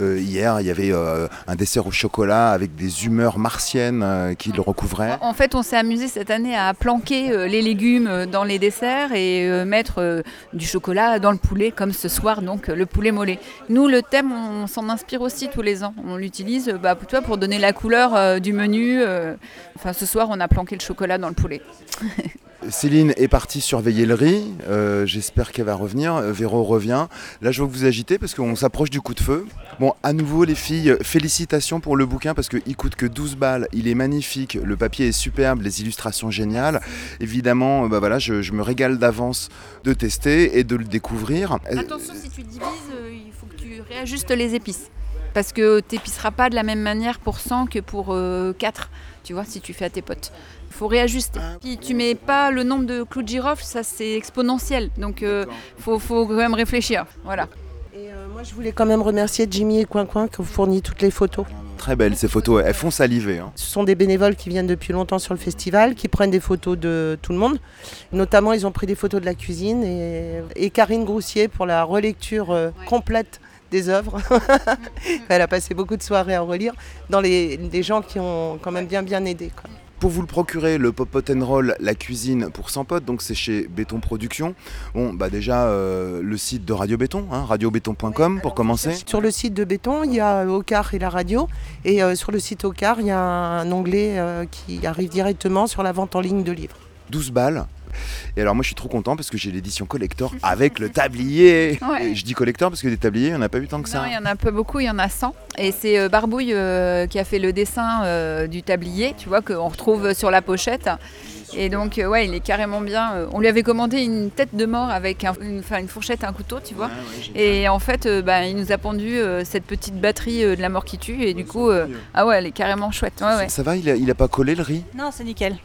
Euh, hier, il y avait euh, un dessert au chocolat avec des humeurs martiennes euh, qui le recouvraient. En fait, on s'est amusé cette année à planquer les légumes dans les desserts et mettre du chocolat dans le poulet, comme ce soir, donc le poulet mollet. Nous, le thème, on s'en inspire aussi tous les ans. On l'utilise bah, pour, toi, pour donner la couleur du menu. Euh. Enfin, ce soir, on a planqué le chocolat dans le poulet. Céline est partie surveiller le riz, euh, j'espère qu'elle va revenir, Euh, Véro revient. Là je vois que vous agitez parce qu'on s'approche du coup de feu. Bon, à nouveau les filles, félicitations pour le bouquin parce qu'il coûte que 12 balles, il est magnifique, le papier est superbe, les illustrations géniales. Évidemment, bah voilà, je, je me régale d'avance de tester et de le découvrir. Attention, si tu divises, il faut que tu réajustes les épices. Parce que tu n'épiceras pas de la même manière pour 100 que pour 4, tu vois, si tu fais à tes potes. Il faut réajuster. Puis tu mets pas le nombre de clous de girofle, ça c'est exponentiel. Donc il faut, faut quand même réfléchir. Voilà. Et euh, moi, je voulais quand même remercier Jimmy et Coin Coin qui ont fourni toutes les photos. Très belles ces photos, elles font saliver. hein. Ce sont des bénévoles qui viennent depuis longtemps sur le festival, qui prennent des photos de tout le monde. Notamment, ils ont pris des photos de la cuisine et, et Karine Groussier pour la relecture euh, complète des œuvres. Elle a passé beaucoup de soirées à relire dans les, des gens qui ont quand même bien bien aidé. quoi. Pour vous le procurer, le Pop Pot and Roll, la cuisine pour 100 potes, donc c'est chez Béton Production. Bon, bah déjà euh, le site de Radio Béton, hein, radiobéton.com pour commencer. Sur le site de Béton, il y a Ocar et la radio. Et euh, sur le site Ocar, il y a un onglet euh, qui arrive directement sur la vente en ligne de livres. 12 balles. Et alors moi je suis trop content parce que j'ai l'édition collector avec le tablier. Ouais. Et je dis collector parce que des tabliers, il n'y en a pas eu tant que ça. Non, il y en a pas beaucoup, il y en a 100. Et c'est euh, Barbouille euh, qui a fait le dessin euh, du tablier, tu vois, qu'on retrouve sur la pochette. Et donc, euh, ouais, il est carrément bien. on lui avait commandé une tête de mort avec un- une, une fourchette et un couteau, tu vois. et en fait, euh, bah, il nous a pendu euh, cette petite batterie euh, de la mort qui tue. Et du coup, euh, ah ouais, elle est carrément chouette. Ouais, ouais. Ça va, il a, il a pas collé le riz? Non, c'est nickel.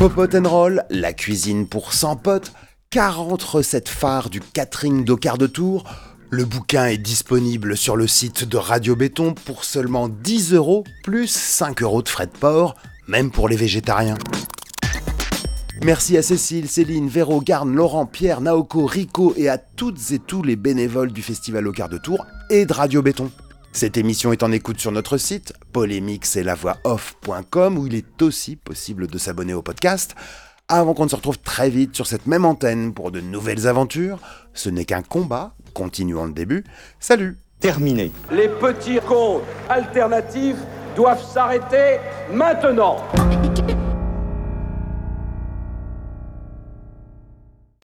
Popot and Roll, la cuisine pour 100 potes, 40 recettes phares du catering d'Ocar de Tours. Le bouquin est disponible sur le site de Radio Béton pour seulement 10 euros plus 5 euros de frais de port, même pour les végétariens. Merci à Cécile, Céline, Véro, Garne, Laurent, Pierre, Naoko, Rico et à toutes et tous les bénévoles du Festival Ocar de Tours et de Radio Béton. Cette émission est en écoute sur notre site polémix et la voix off.com où il est aussi possible de s'abonner au podcast. Avant qu'on ne se retrouve très vite sur cette même antenne pour de nouvelles aventures, ce n'est qu'un combat continuons le début. Salut Terminé. Les petits comptes alternatifs doivent s'arrêter maintenant.